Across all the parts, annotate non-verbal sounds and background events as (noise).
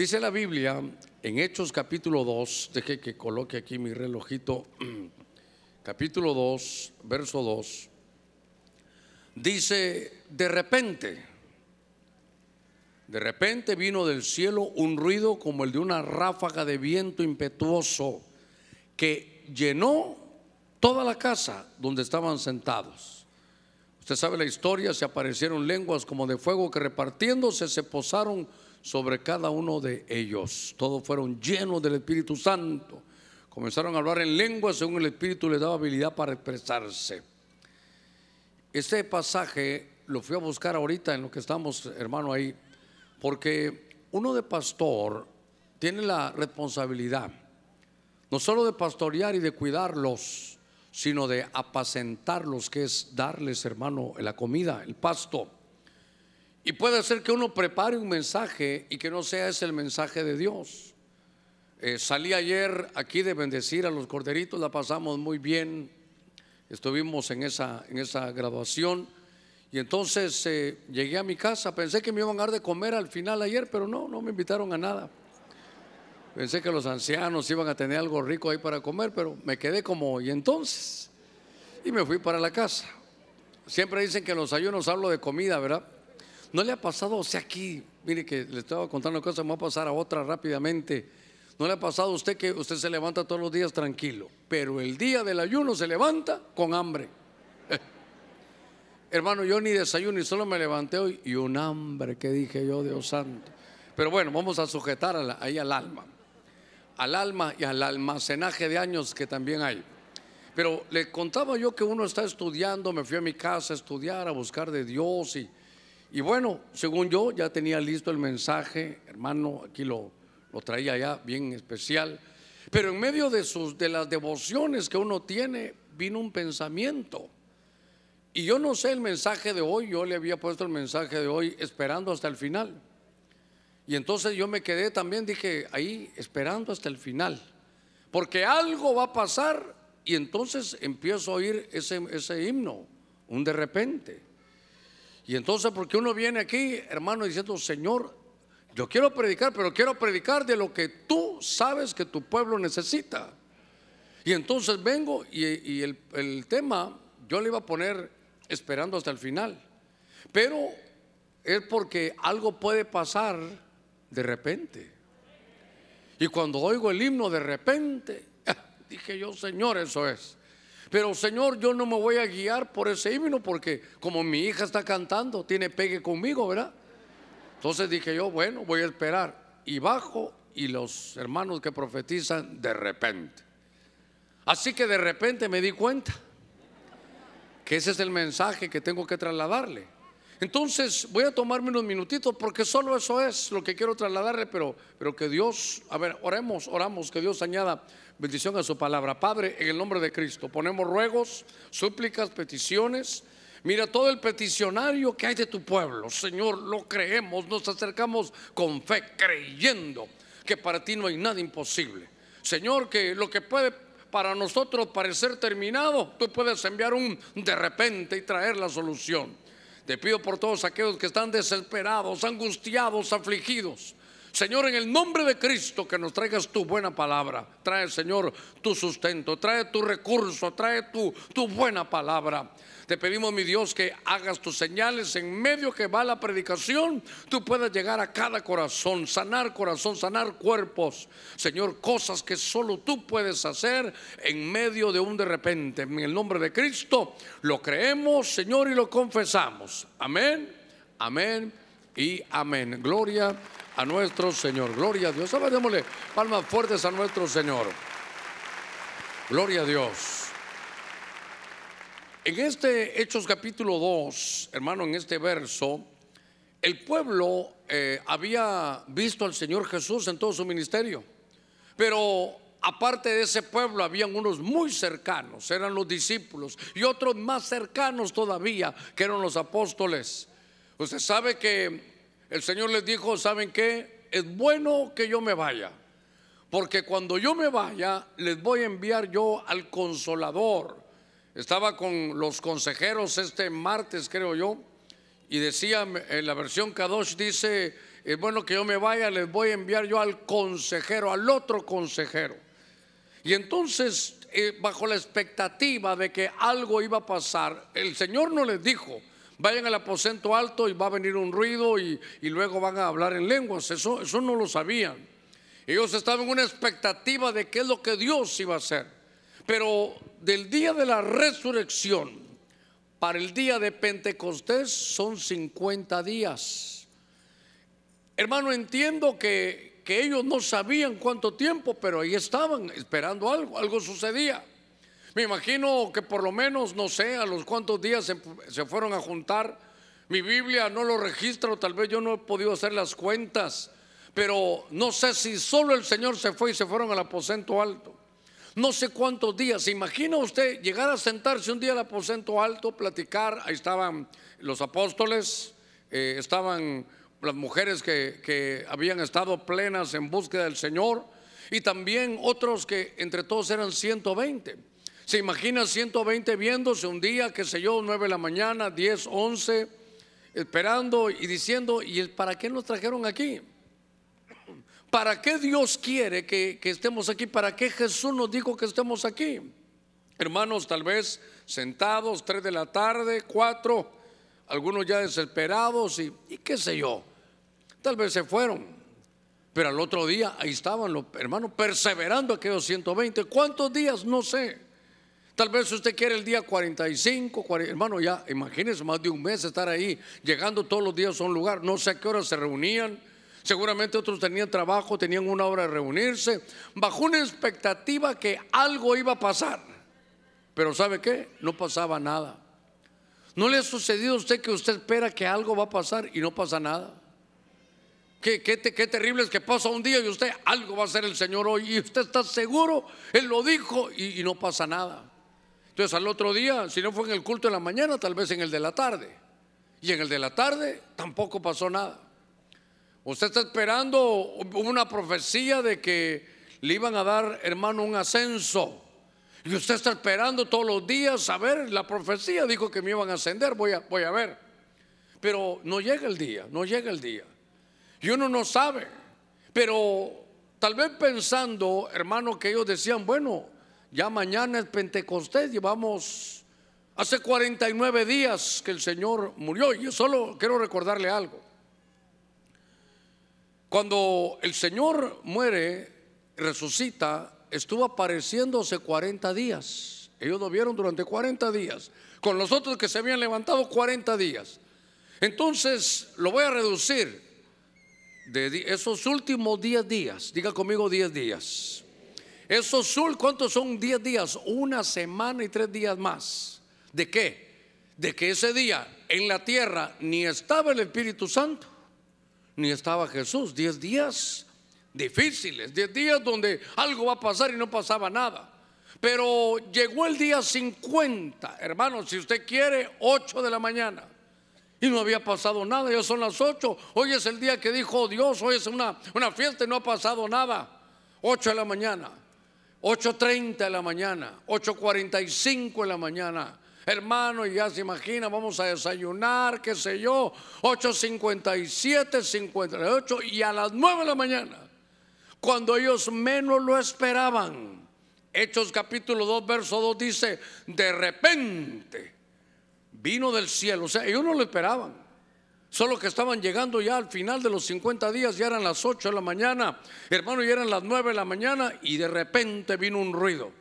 Dice la Biblia en Hechos capítulo 2, deje que coloque aquí mi relojito, (clears throat) capítulo 2, verso 2, dice, de repente, de repente vino del cielo un ruido como el de una ráfaga de viento impetuoso que llenó toda la casa donde estaban sentados. Usted sabe la historia, se aparecieron lenguas como de fuego que repartiéndose se posaron sobre cada uno de ellos. Todos fueron llenos del Espíritu Santo. Comenzaron a hablar en lenguas según el Espíritu les daba habilidad para expresarse. Este pasaje lo fui a buscar ahorita en lo que estamos, hermano, ahí, porque uno de pastor tiene la responsabilidad no solo de pastorear y de cuidarlos, sino de apacentarlos, que es darles, hermano, la comida, el pasto. Y puede ser que uno prepare un mensaje y que no sea ese el mensaje de Dios. Eh, salí ayer aquí de bendecir a los corderitos, la pasamos muy bien. Estuvimos en esa, en esa graduación. Y entonces eh, llegué a mi casa, pensé que me iban a dar de comer al final ayer, pero no, no me invitaron a nada. Pensé que los ancianos iban a tener algo rico ahí para comer, pero me quedé como, ¿y entonces? Y me fui para la casa. Siempre dicen que en los ayunos hablo de comida, ¿verdad? ¿No le ha pasado, o sea, aquí, mire que le estaba contando una cosa, me va a pasar a otra rápidamente. ¿No le ha pasado a usted que usted se levanta todos los días tranquilo, pero el día del ayuno se levanta con hambre? (laughs) Hermano, yo ni desayuno y solo me levanté hoy y un hambre que dije yo, Dios santo. Pero bueno, vamos a sujetar ahí al alma, al alma y al almacenaje de años que también hay. Pero le contaba yo que uno está estudiando, me fui a mi casa a estudiar, a buscar de Dios y y bueno, según yo ya tenía listo el mensaje, hermano, aquí lo, lo traía ya bien especial. Pero en medio de, sus, de las devociones que uno tiene, vino un pensamiento. Y yo no sé el mensaje de hoy, yo le había puesto el mensaje de hoy esperando hasta el final. Y entonces yo me quedé también, dije, ahí esperando hasta el final. Porque algo va a pasar y entonces empiezo a oír ese, ese himno, un de repente. Y entonces, porque uno viene aquí, hermano, diciendo, Señor, yo quiero predicar, pero quiero predicar de lo que tú sabes que tu pueblo necesita. Y entonces vengo y, el, el, tema yo le iba a poner esperando hasta el final. Pero es porque algo puede pasar de repente. Y cuando oigo el himno de repente, (laughs) dije yo, Señor, eso es. Pero Señor, yo no me voy a guiar por ese himno porque como mi hija está cantando, tiene pegue conmigo, ¿verdad? Entonces dije yo, bueno, voy a esperar. Y bajo y los hermanos que profetizan de repente. Así que de repente me di cuenta que ese es el mensaje que tengo que trasladarle. Entonces voy a tomarme unos minutitos porque solo eso es lo que quiero trasladarle, pero, pero que Dios, a ver, oremos, oramos, que Dios añada bendición a su palabra. Padre, en el nombre de Cristo, ponemos ruegos, súplicas, peticiones. Mira todo el peticionario que hay de tu pueblo. Señor, lo creemos, nos acercamos con fe, creyendo que para ti no hay nada imposible. Señor, que lo que puede para nosotros parecer terminado, tú puedes enviar un de repente y traer la solución. Te pido por todos aquellos que están desesperados, angustiados, afligidos. Señor, en el nombre de Cristo, que nos traigas tu buena palabra. Trae, Señor, tu sustento, trae tu recurso, trae tu, tu buena palabra. Te pedimos, mi Dios, que hagas tus señales en medio que va la predicación. Tú puedas llegar a cada corazón, sanar corazón, sanar cuerpos. Señor, cosas que solo tú puedes hacer en medio de un de repente. En el nombre de Cristo lo creemos, Señor, y lo confesamos. Amén, amén y amén. Gloria a nuestro Señor. Gloria a Dios. Ahora démosle palmas fuertes a nuestro Señor. Gloria a Dios. En este Hechos capítulo 2, hermano, en este verso, el pueblo eh, había visto al Señor Jesús en todo su ministerio. Pero aparte de ese pueblo, habían unos muy cercanos, eran los discípulos, y otros más cercanos todavía, que eran los apóstoles. Usted sabe que el Señor les dijo, ¿saben qué? Es bueno que yo me vaya, porque cuando yo me vaya, les voy a enviar yo al consolador. Estaba con los consejeros este martes, creo yo, y decía en la versión Kadosh, dice, es bueno que yo me vaya, les voy a enviar yo al consejero, al otro consejero. Y entonces, eh, bajo la expectativa de que algo iba a pasar, el Señor no les dijo, vayan al aposento alto y va a venir un ruido y, luego van a hablar en lenguas. Eso, eso no lo sabían. Ellos estaban en una expectativa de qué es lo que Dios iba a hacer. Pero del día de la resurrección para el día de Pentecostés son 50 días. Hermano, entiendo que, que ellos no sabían cuánto tiempo, pero ahí estaban esperando algo, algo sucedía. Me imagino que por lo menos, no sé, a los cuantos días se, fueron a juntar. Mi Biblia no lo registra, o tal vez yo no he podido hacer las cuentas, pero no sé si solo el Señor se fue y se fueron al aposento alto. No sé cuántos días. ¿Se imagina usted llegar a sentarse un día al aposento alto, platicar? Ahí estaban los apóstoles, eh, estaban las mujeres que, habían estado plenas en búsqueda del Señor y también otros que entre todos eran 120. ¿Se imagina 120 viéndose un día, qué sé yo, 9 de la mañana, 10, 11, esperando y diciendo, ¿y para qué nos trajeron aquí? ¿Para qué Dios quiere que, estemos aquí? ¿Para qué Jesús nos dijo que estemos aquí? Hermanos, tal vez sentados, 3 de la tarde, 4, algunos ya desesperados y, qué sé yo, tal vez se fueron. Pero al otro día ahí estaban los hermanos perseverando aquellos 120. ¿Cuántos días? No sé. Tal vez usted quiere el día 45, hermano, ya imagínese más de un mes estar ahí, llegando todos los días a un lugar, no sé a qué hora se reunían. Seguramente otros tenían trabajo, tenían una hora de reunirse, bajo una expectativa que algo iba a pasar. Pero ¿sabe qué? No pasaba nada. ¿No le ha sucedido a usted que usted espera que algo va a pasar y no pasa nada? Qué, qué, terrible es que pasa un día y usted algo va a hacer el Señor hoy y usted está seguro, Él lo dijo y no pasa nada. Entonces al otro día, si no fue en el culto de la mañana, tal vez en el de la tarde. Y en el de la tarde tampoco pasó nada. Usted está esperando una profecía de que le iban a dar, hermano, un ascenso. Y usted está esperando todos los días a ver, la profecía dijo que me iban a ascender, voy a, voy a ver. Pero no llega el día, no llega el día. Y uno no sabe. Pero tal vez pensando, hermano, que ellos decían, bueno, ya mañana es Pentecostés, llevamos hace 49 días que el Señor murió. Y yo solo quiero recordarle algo. Cuando el Señor muere, resucita, estuvo apareciéndose 40 días. Ellos lo vieron durante 40 días. Con los otros que se habían levantado 40 días. Entonces lo voy a reducir de esos últimos 10 días. Diga conmigo 10 días. Esos ¿cuántos son 10 días? Una semana y tres días más. ¿De qué? De que ese día en la tierra ni estaba el Espíritu Santo, ni estaba Jesús. 10 días difíciles, 10 días donde algo va a pasar y no pasaba nada. Pero llegó el día 50, hermanos, si usted quiere, 8 de la mañana. Y no había pasado nada, ya son las 8. Hoy es el día que dijo Dios, hoy es una, una fiesta y no ha pasado nada. 8 de la mañana. 8.30 de la mañana, 8.45 de la mañana. Hermano, ya se imagina, vamos a desayunar, qué sé yo, 8.57, 58 y a las 9 de la mañana, cuando ellos menos lo esperaban. Hechos capítulo 2, verso 2 dice, de repente vino del cielo, o sea, ellos no lo esperaban. Solo que estaban llegando ya al final de los 50 días, ya eran las 8 de la mañana, hermano, ya eran las 9 de la mañana y de repente vino un ruido.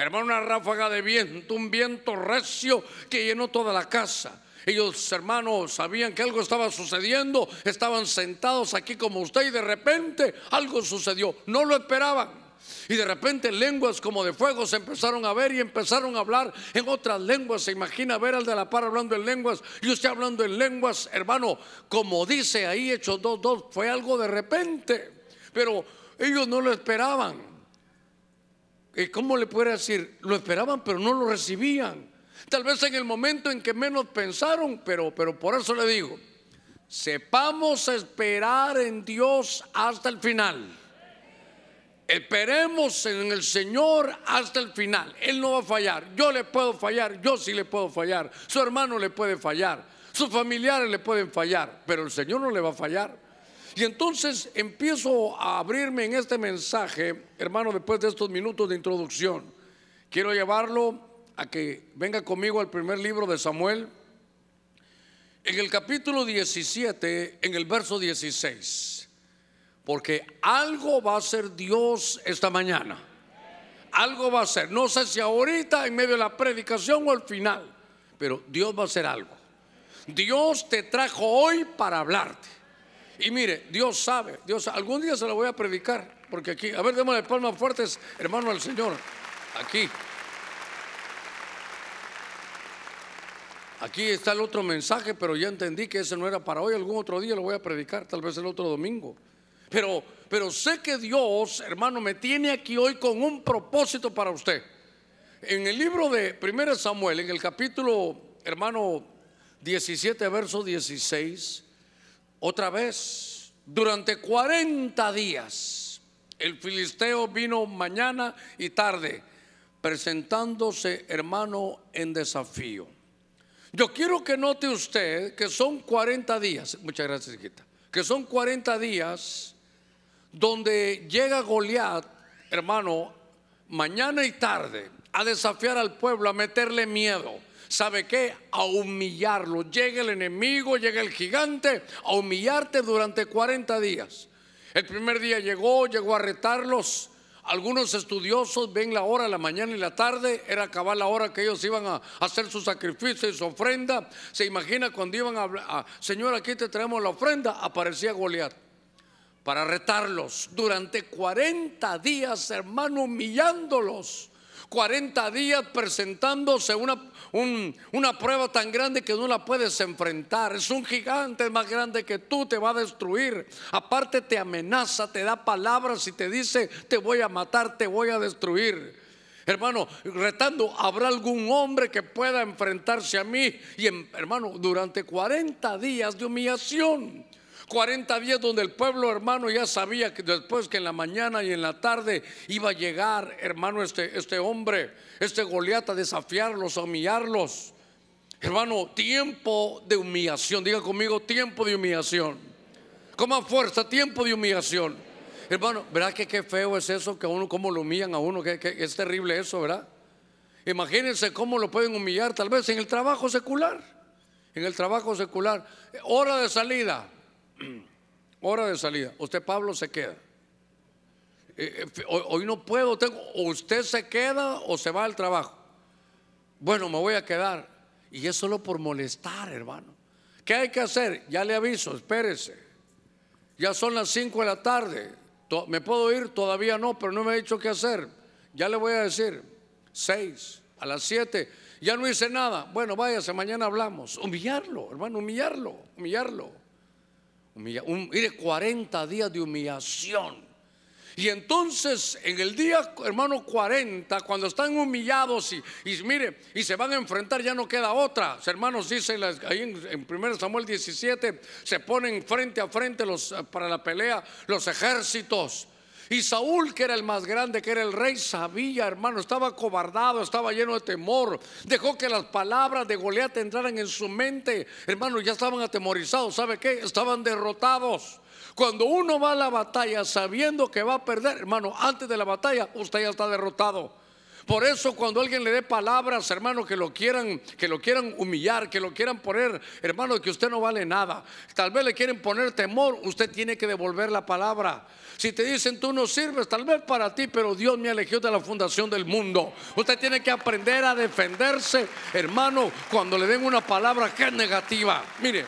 Hermano, una ráfaga de viento, un viento recio que llenó toda la casa. Ellos, hermanos, sabían que algo estaba sucediendo, estaban sentados aquí como usted y de repente algo sucedió. No lo esperaban. Y de repente lenguas como de fuego se empezaron a ver y empezaron a hablar en otras lenguas. Se imagina ver al de la par hablando en lenguas y usted hablando en lenguas, hermano, como dice ahí Hechos 2.2, fue algo de repente. Pero ellos no lo esperaban. ¿Cómo le puede decir? Lo esperaban, pero no lo recibían. Tal vez en el momento en que menos pensaron, pero, pero por eso le digo, sepamos esperar en Dios hasta el final. Esperemos en el Señor hasta el final. Él no va a fallar. Yo le puedo fallar, yo sí le puedo fallar. Su hermano le puede fallar, sus familiares le pueden fallar, pero el Señor no le va a fallar. Y entonces empiezo a abrirme en este mensaje, hermano, después de estos minutos de introducción. Quiero llevarlo a que venga conmigo al primer libro de Samuel, en el capítulo 17, en el verso 16. Porque algo va a ser Dios esta mañana. Algo va a ser. No sé si ahorita, en medio de la predicación o al final, pero Dios va a hacer algo. Dios te trajo hoy para hablarte. Y mire, Dios sabe, Dios algún día se lo voy a predicar, porque aquí, a ver, démosle palmas fuertes, hermano al Señor. Aquí. Aquí está el otro mensaje, pero ya entendí que ese no era para hoy. Algún otro día lo voy a predicar, tal vez el otro domingo. Pero, pero sé que Dios, hermano, me tiene aquí hoy con un propósito para usted. En el libro de 1 Samuel, en el capítulo, hermano, 17, verso 16, otra vez, durante 40 días, el filisteo vino mañana y tarde, presentándose, hermano, en desafío. Yo quiero que note usted que son 40 días, muchas gracias, hijita, que son 40 días donde llega Goliat, hermano, mañana y tarde, a desafiar al pueblo, a meterle miedo. ¿Sabe qué? A humillarlo. Llega el enemigo, llega el gigante a humillarte durante 40 días. El primer día llegó, llegó a retarlos, algunos estudiosos ven la hora, la mañana y la tarde, era acabar la hora que ellos iban a hacer su sacrificio y su ofrenda. Se imagina cuando iban a, Señor, aquí te traemos la ofrenda, aparecía Goliat para retarlos durante 40 días, hermano, humillándolos. 40 días presentándose una, una prueba tan grande que no la puedes enfrentar. Es un gigante más grande que tú, te va a destruir. Aparte te amenaza, te da palabras y te dice, te voy a matar, te voy a destruir. Hermano, retando, ¿habrá algún hombre que pueda enfrentarse a mí? Y hermano, durante 40 días de humillación 40 días donde el pueblo hermano ya sabía que después que en la mañana y en la tarde iba a llegar hermano este, este hombre, este Goliat a desafiarlos, a humillarlos. Hermano, tiempo de humillación, diga conmigo tiempo de humillación. Como fuerza, tiempo de humillación. Hermano, ¿verdad que qué feo es eso? Que uno, cómo lo humillan a uno, que, que es terrible eso, ¿verdad? Imagínense cómo lo pueden humillar, tal vez en el trabajo secular. En el trabajo secular. Hora de salida. (clears throat) hora de salida. Usted, Pablo, se queda. Eh, eh, hoy, no puedo, tengo, o usted se queda o se va al trabajo. Bueno, me voy a quedar. Y es solo por molestar, hermano. ¿Qué hay que hacer? Ya le aviso, espérese. Ya son las 5 de la tarde. ¿Me puedo ir? Todavía no, pero no me ha dicho qué hacer. Ya le voy a decir, 6, a las 7. Ya no hice nada. Bueno, váyase, mañana hablamos. Humillarlo, hermano, humillarlo, humillarlo mire, 40 días de humillación. Y entonces en el día, hermano, 40, cuando están humillados y, mire, y se van a enfrentar, ya no queda otra. hermanos dicen ahí en, en 1 Samuel 17, se ponen frente a frente los, para la pelea los ejércitos. Y Saúl, que era el más grande, que era el rey, sabía, hermano, estaba cobardado, estaba lleno de temor. Dejó que las palabras de Goliat entraran en su mente. Hermano, ya estaban atemorizados. ¿Sabe qué? Estaban derrotados. Cuando uno va a la batalla sabiendo que va a perder, hermano, antes de la batalla, usted ya está derrotado. Por eso cuando alguien le dé palabras, hermano, que lo quieran, que lo quieran humillar, que lo quieran poner, hermano, que usted no vale nada. Tal vez le quieren poner temor, usted tiene que devolver la palabra. Si te dicen tú no sirves, tal vez para ti, pero Dios me elegió de la fundación del mundo. Usted tiene que aprender a defenderse, hermano, cuando le den una palabra que es negativa. Mire,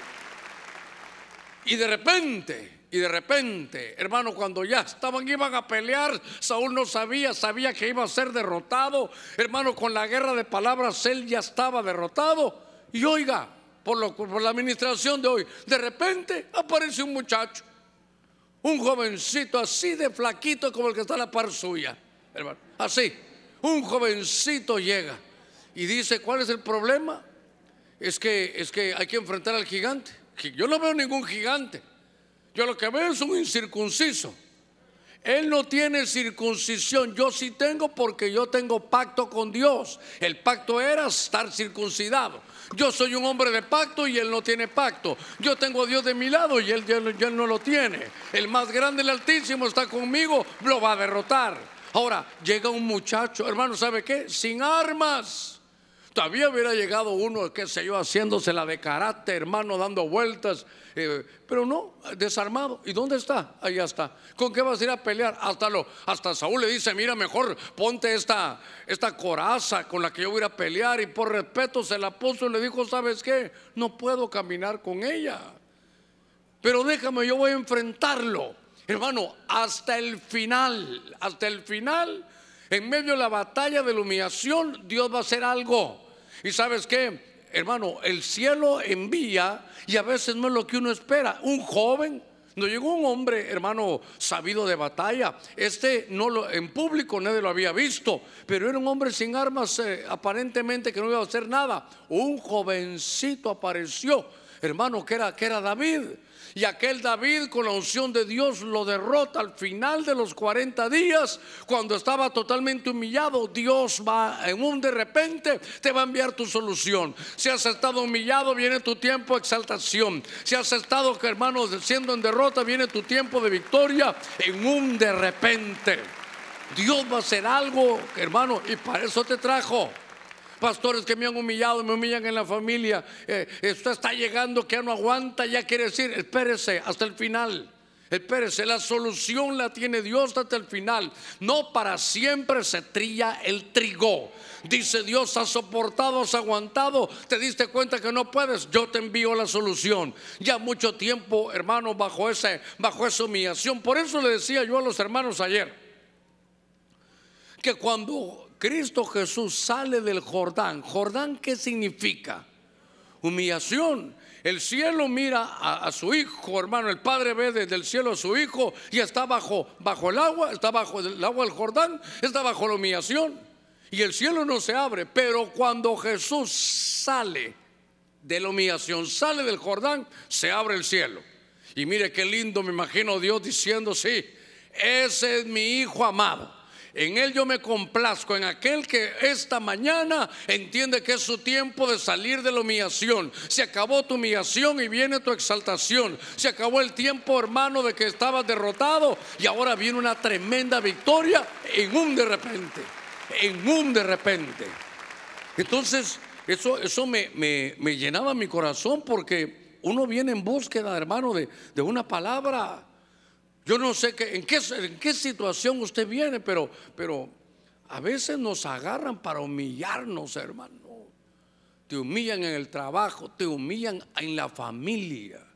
y de repente, y de repente, hermano, cuando ya estaban, iban a pelear, Saúl no sabía, sabía que iba a ser derrotado. Hermano, con la guerra de palabras, él ya estaba derrotado. Y oiga, por, lo, por la administración de hoy, de repente aparece un muchacho un jovencito así de flaquito como el que está a la par suya, hermano. Así, un jovencito llega y dice, ¿cuál es el problema? Es que, es que hay que enfrentar al gigante. Yo no veo ningún gigante. Yo lo que veo es un incircunciso. Él no tiene circuncisión, yo sí tengo porque yo tengo pacto con Dios. El pacto era estar circuncidado. Yo soy un hombre de pacto y él no tiene pacto. Yo tengo a Dios de mi lado y él, ya no lo tiene. El más grande, el Altísimo, está conmigo, lo va a derrotar. Ahora, llega un muchacho, hermano, ¿sabe qué? Sin armas. Todavía hubiera llegado uno, qué sé yo, haciéndose la de carácter, hermano, dando vueltas. Eh, pero no, desarmado. ¿Y dónde está? Allá está. ¿Con qué vas a ir a pelear? Hasta, hasta Saúl le dice, mira, mejor ponte esta, esta coraza con la que yo voy a ir a pelear. Y por respeto se la puso y le dijo, ¿sabes qué? No puedo caminar con ella. Pero déjame, yo voy a enfrentarlo. Hermano, hasta el final, hasta el final, en medio de la batalla de la humillación, Dios va a hacer algo. ¿Y sabes qué? Hermano, el cielo envía y a veces no es lo que uno espera. Un joven, no llegó un hombre, hermano, sabido de batalla. Este no lo, en público nadie lo había visto, pero era un hombre sin armas, eh, aparentemente que no iba a hacer nada. Un jovencito apareció, hermano, que era, que era David. Y aquel David con la unción de Dios lo derrota al final de los 40 días, cuando estaba totalmente humillado. Dios va en un de repente, te va a enviar tu solución. Si has estado humillado, viene tu tiempo de exaltación. Si has estado, hermanos, siendo en derrota, viene tu tiempo de victoria en un de repente. Dios va a hacer algo, hermano, y para eso te trajo pastores que me han humillado, me humillan en la familia. Eh, esto está llegando que ya no aguanta, ya quiere decir, espérese hasta el final. Espérese, la solución la tiene Dios hasta el final. No para siempre se trilla el trigo. Dice Dios, has soportado, has aguantado, te diste cuenta que no puedes, yo te envío la solución. Ya mucho tiempo, hermano, bajo, bajo esa humillación. Por eso le decía yo a los hermanos ayer, que cuando Cristo Jesús sale del Jordán. ¿Jordán qué significa? Humillación. El cielo mira a, su hijo, hermano. El padre ve desde el cielo a su hijo y está bajo, bajo el agua, está bajo el agua del Jordán, está bajo la humillación. Y el cielo no se abre. Pero cuando Jesús sale de la humillación, sale del Jordán, se abre el cielo. Y mire qué lindo, me imagino Dios diciendo, sí, ese es mi hijo amado en Él yo me complazco, en aquel que esta mañana entiende que es su tiempo de salir de la humillación. Se acabó tu humillación y viene tu exaltación. Se acabó el tiempo, hermano, de que estabas derrotado y ahora viene una tremenda victoria en un de repente. En un de repente. Entonces, eso, eso me, llenaba mi corazón porque uno viene en búsqueda, hermano, de, de una palabra yo no sé en, qué, en qué situación usted viene, pero, pero a veces nos agarran para humillarnos, hermano. Te humillan en el trabajo, te humillan en la familia,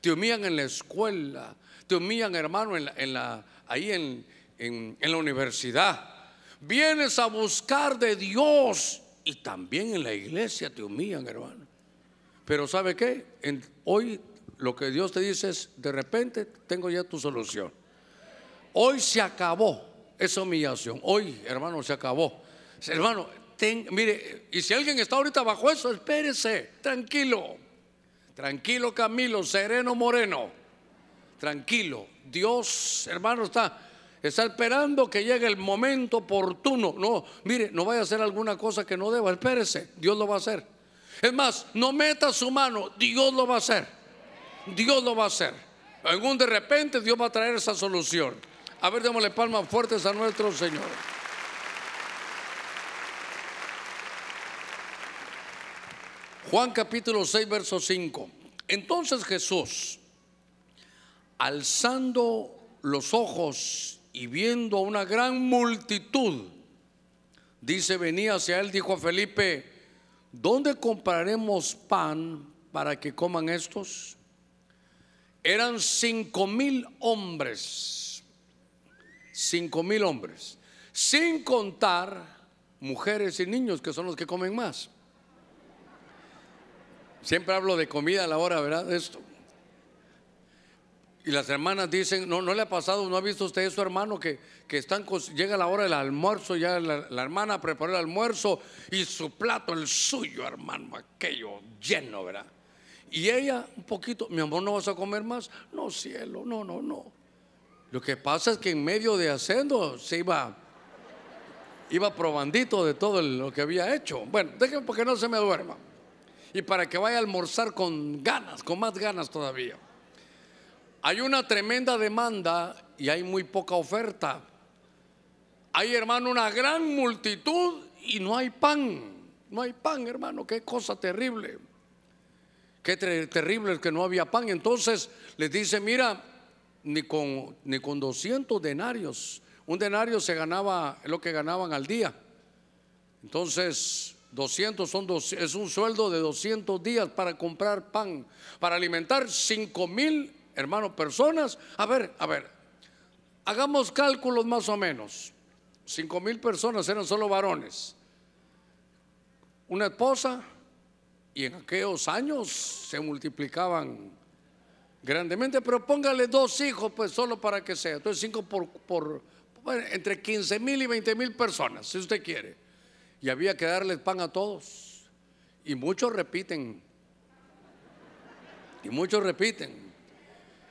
te humillan en la escuela, te humillan, hermano, en la, ahí en, en, la universidad. Vienes a buscar de Dios y también en la iglesia te humillan, hermano. Pero ¿sabe qué? hoy lo que Dios te dice es, de repente tengo ya tu solución. Hoy se acabó esa humillación. Hoy, hermano, se acabó. Hermano, mire, y si alguien está ahorita bajo eso, espérese, tranquilo. Tranquilo Camilo, sereno Moreno. Tranquilo. Dios, hermano, está, está esperando que llegue el momento oportuno. No, mire, no vaya a hacer alguna cosa que no deba. Espérese, Dios lo va a hacer. Es más, no meta su mano, Dios lo va a hacer. Dios lo va a hacer. En un de repente Dios va a traer esa solución. A ver, démosle palmas fuertes a nuestro Señor. Juan capítulo 6, verso 5. Entonces Jesús, alzando los ojos y viendo a una gran multitud, dice, venía hacia él, dijo a Felipe, ¿dónde compraremos pan para que coman estos? Eran cinco mil hombres, cinco mil hombres, sin contar mujeres y niños que son los que comen más. Siempre hablo de comida a la hora, ¿verdad? Esto. Y las hermanas dicen, no, no le ha pasado, no ha visto usted eso, hermano, que, que están, llega la hora del almuerzo, ya la, la, hermana preparó el almuerzo y su plato, el suyo, hermano, aquello lleno, ¿verdad? Y ella un poquito, mi amor, ¿no vas a comer más? No, cielo, no, no, no. Lo que pasa es que en medio de haciendo se iba, iba probandito de todo lo que había hecho. Bueno, déjenme porque no se me duerma. Y para que vaya a almorzar con ganas, con más ganas todavía. Hay una tremenda demanda y hay muy poca oferta. Hay, hermano, una gran multitud y no hay pan. No hay pan, hermano. Qué cosa terrible. Qué terrible es que no había pan. Entonces les dice, mira, ni con, ni con 200 denarios. Un denario se ganaba, es lo que ganaban al día. Entonces, 200 son dos, es un sueldo de 200 días para comprar pan, para alimentar 5 mil, hermanos, personas. A ver, a ver, hagamos cálculos más o menos. 5 mil personas eran solo varones. Una esposa, y en aquellos años se multiplicaban grandemente, pero póngale dos hijos, pues solo para que sea. Entonces, cinco por, entre 15 mil y 20 mil personas, si usted quiere. Y había que darles pan a todos. Y muchos repiten. Y muchos repiten.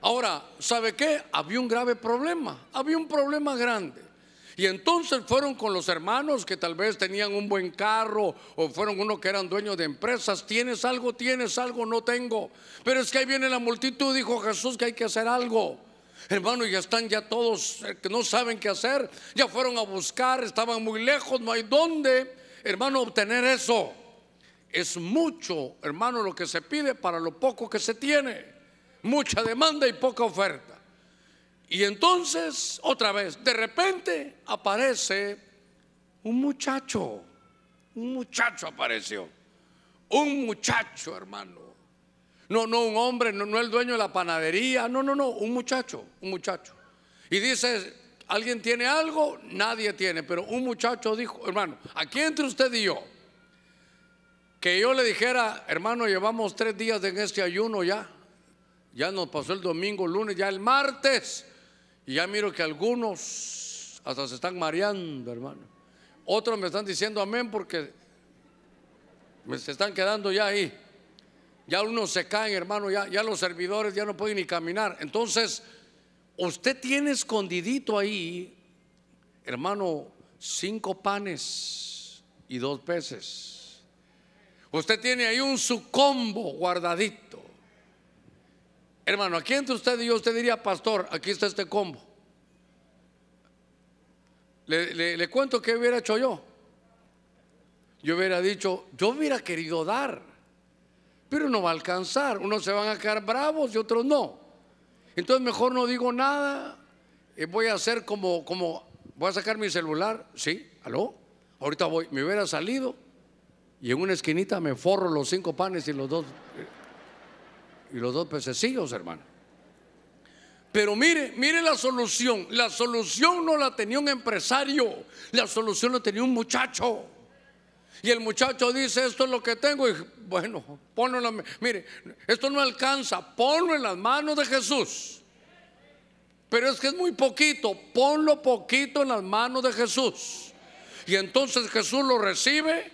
Ahora, ¿sabe qué? Había un grave problema. Había un problema grande. Y entonces fueron con los hermanos que tal vez tenían un buen carro o fueron uno que eran dueños de empresas. ¿Tienes algo? ¿Tienes algo? No tengo. Pero es que ahí viene la multitud, dijo Jesús, que hay que hacer algo. Hermano, ya están ya todos eh, que no saben qué hacer. Ya fueron a buscar, estaban muy lejos, no hay dónde, hermano, obtener eso. Es mucho, hermano, lo que se pide para lo poco que se tiene. Mucha demanda y poca oferta. Y entonces, otra vez, de repente aparece un muchacho. Un muchacho apareció. Un muchacho, hermano. No, no un hombre, no, no el dueño de la panadería. No, no, no, un muchacho, un muchacho. Y dice, ¿alguien tiene algo? Nadie tiene. Pero un muchacho dijo, hermano, aquí entre usted y yo, que yo le dijera, hermano, llevamos tres días en este ayuno ya. Ya nos pasó el domingo, lunes, ya el martes. Y ya miro que algunos hasta se están mareando, hermano. Otros me están diciendo amén porque me se están quedando ya ahí. Ya unos se caen, hermano, ya, ya los servidores ya no pueden ni caminar. Entonces, usted tiene escondidito ahí, hermano, cinco panes y dos peces. Usted tiene ahí un sucombo guardadito. Hermano, aquí entre usted y yo, usted diría, pastor, aquí está este combo. Le, cuento qué hubiera hecho yo. Yo hubiera dicho, yo hubiera querido dar, pero no va a alcanzar. Unos se van a quedar bravos y otros no. Entonces mejor no digo nada. y voy a hacer como, como, voy a sacar mi celular. Sí, aló. Ahorita voy, me hubiera salido y en una esquinita me forro los cinco panes y los dos y los dos pececillos, hermano. Pero mire, mire la solución. La solución no la tenía un empresario, la solución la tenía un muchacho. Y el muchacho dice, esto es lo que tengo. Y bueno, ponlo. Mire, esto no alcanza, ponlo en las manos de Jesús. Pero es que es muy poquito, ponlo poquito en las manos de Jesús. Y entonces Jesús lo recibe.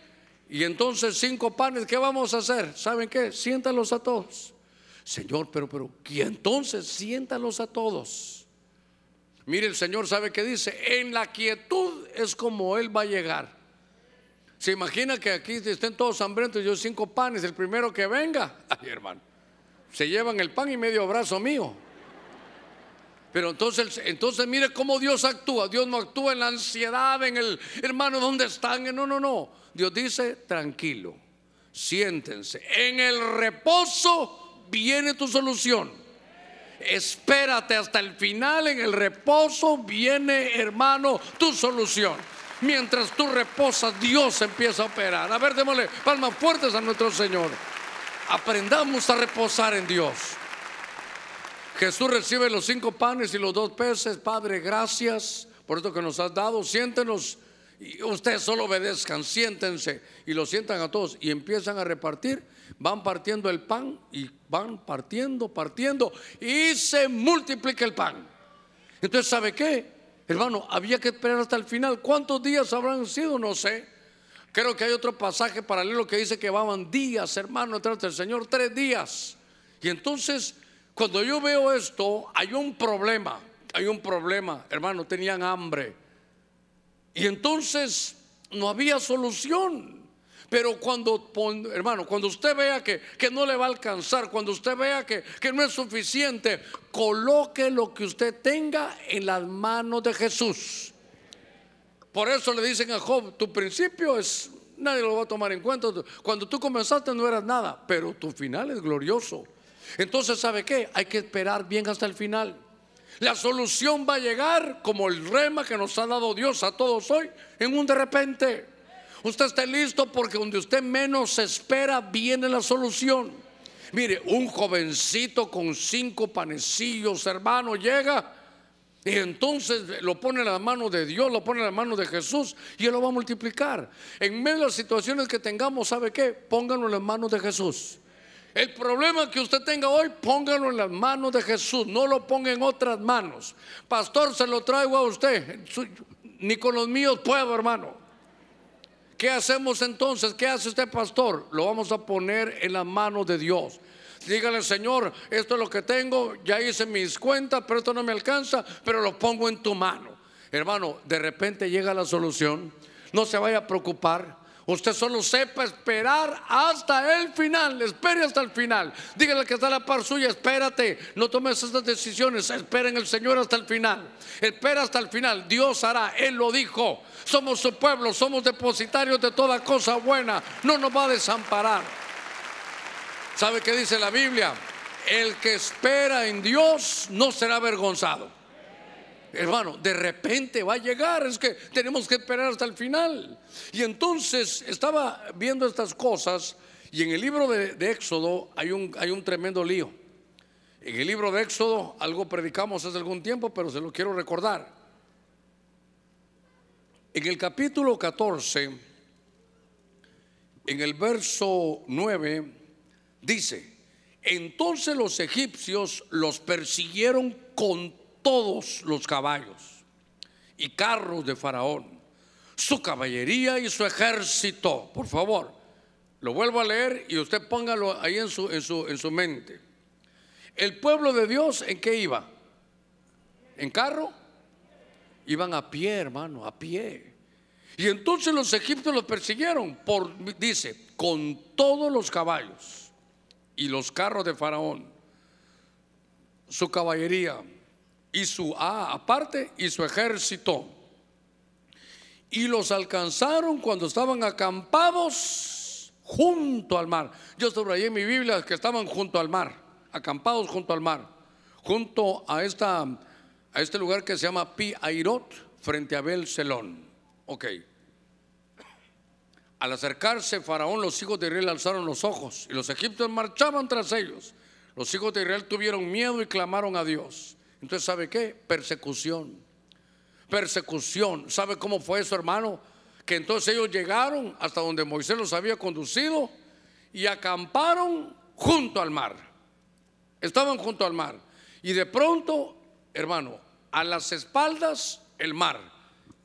Y entonces cinco panes, ¿qué vamos a hacer? ¿Saben qué? Siéntalos a todos. Señor, pero, pero, y entonces siéntalos a todos. Mire, el Señor sabe que dice, en la quietud es como Él va a llegar. Se imagina que aquí estén todos hambrientos, yo cinco panes, el primero que venga, (laughs) ay hermano, se llevan el pan y medio brazo mío. Pero entonces, entonces mire cómo Dios actúa. Dios no actúa en la ansiedad, en el hermano, ¿dónde están? No, no, no. Dios dice, tranquilo, siéntense. En el reposo viene tu solución. Espérate hasta el final, en el reposo viene, hermano, tu solución. Mientras tú reposas, Dios empieza a operar. A ver, démosle palmas fuertes a nuestro Señor. Aprendamos a reposar en Dios. Jesús recibe los cinco panes y los dos peces. Padre, gracias por esto que nos has dado. Siéntenos y ustedes solo obedezcan, siéntense y lo sientan a todos y empiezan a repartir van partiendo el pan y van partiendo, partiendo y se multiplica el pan. Entonces, ¿sabe qué? Hermano, había que esperar hasta el final. ¿Cuántos días habrán sido? No sé. Creo que hay otro pasaje paralelo que dice que van días, hermano, detrás del Señor, tres días. Y entonces, cuando yo veo esto, hay un problema. hay un problema, hermano, tenían hambre. Y entonces no había solución. Pero cuando, hermano, cuando usted vea que, que, no le va a alcanzar, cuando usted vea que, que no es suficiente, coloque lo que usted tenga en las manos de Jesús. Por eso le dicen a Job, tu principio es, nadie lo va a tomar en cuenta. Cuando tú comenzaste no eras nada, pero tu final es glorioso. Entonces, ¿sabe qué? Hay que esperar bien hasta el final. La solución va a llegar como el rema que nos ha dado Dios a todos hoy, en un de repente. Usted está listo porque donde usted menos espera viene la solución. Mire, un jovencito con cinco panecillos, hermano, llega y entonces lo pone en la mano de Dios, lo pone en la mano de Jesús y Él lo va a multiplicar. En medio de las situaciones que tengamos, ¿sabe qué? Pónganlo en las manos de Jesús. El problema que usted tenga hoy, póngalo en las manos de Jesús, no lo ponga en otras manos. Pastor, se lo traigo a usted, ni con los míos puedo, hermano. ¿Qué hacemos entonces? ¿Qué hace usted, pastor? Lo vamos a poner en las manos de Dios. Dígale, Señor, esto es lo que tengo, ya hice mis cuentas, pero esto no me alcanza, pero lo pongo en tu mano. Hermano, de repente llega la solución, no se vaya a preocupar. Usted solo sepa esperar hasta el final. Espere hasta el final. Dígale que está a la par suya. Espérate. No tomes estas decisiones. Espera en el Señor hasta el final. Espera hasta el final. Dios hará. Él lo dijo. Somos su pueblo. Somos depositarios de toda cosa buena. No nos va a desamparar. ¿Sabe qué dice la Biblia? El que espera en Dios no será avergonzado. Hermano, de repente va a llegar, es que tenemos que esperar hasta el final. Y entonces estaba viendo estas cosas y en el libro de, Éxodo hay un, hay un tremendo lío. En el libro de Éxodo algo predicamos hace algún tiempo, pero se lo quiero recordar. En el capítulo 14, en el verso 9, dice, entonces los egipcios los persiguieron con todos los caballos y carros de Faraón, su caballería y su ejército. Por favor, lo vuelvo a leer y usted póngalo ahí en su, en su, en su mente. El pueblo de Dios, ¿en qué iba? ¿En carro? Iban a pie, hermano, a pie. Y entonces los egipcios los persiguieron por, dice, con todos los caballos y los carros de Faraón, su caballería y su A aparte y su ejército. Y los alcanzaron cuando estaban acampados junto al mar. Yo subrayé en mi Biblia que estaban junto al mar, acampados junto al mar, junto a, esta, a este lugar que se llama Pi Airot, frente a Bel Selón. Ok. Al acercarse Faraón, los hijos de Israel alzaron los ojos y los egipcios marchaban tras ellos. Los hijos de Israel tuvieron miedo y clamaron a Dios. Entonces, ¿sabe qué? Persecución. Persecución. ¿Sabe cómo fue eso, hermano? Que entonces ellos llegaron hasta donde Moisés los había conducido y acamparon junto al mar. Estaban junto al mar. Y de pronto, hermano, a las espaldas el mar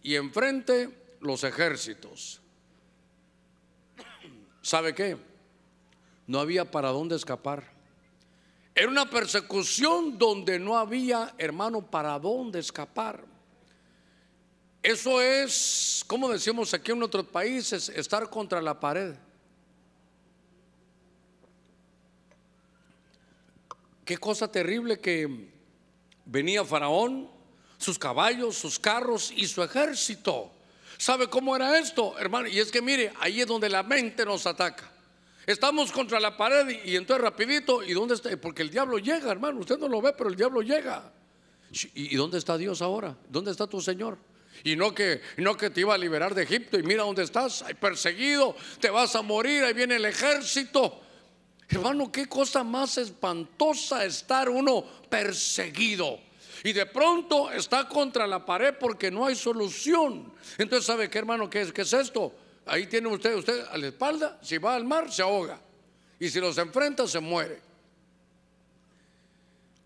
y enfrente los ejércitos. ¿Sabe qué? No había para dónde escapar. Era una persecución donde no había, hermano, para dónde escapar. Eso es, como decimos aquí en otros países, estar contra la pared. Qué cosa terrible que venía Faraón, sus caballos, sus carros y su ejército. ¿Sabe cómo era esto, hermano? Y es que mire, ahí es donde la mente nos ataca. Estamos contra la pared y, entonces rapidito, ¿y dónde está? Porque el diablo llega, hermano, usted no lo ve, pero el diablo llega. ¿Y, dónde está Dios ahora? ¿Dónde está tu Señor? Y no que, no que te iba a liberar de Egipto y mira dónde estás, hay perseguido, te vas a morir, ahí viene el ejército. Hermano, qué cosa más espantosa estar uno perseguido. Y de pronto está contra la pared porque no hay solución. Entonces, ¿sabe qué, hermano? ¿Qué es, qué es esto? Ahí tiene usted, usted a la espalda, si va al mar se ahoga y si los enfrenta se muere.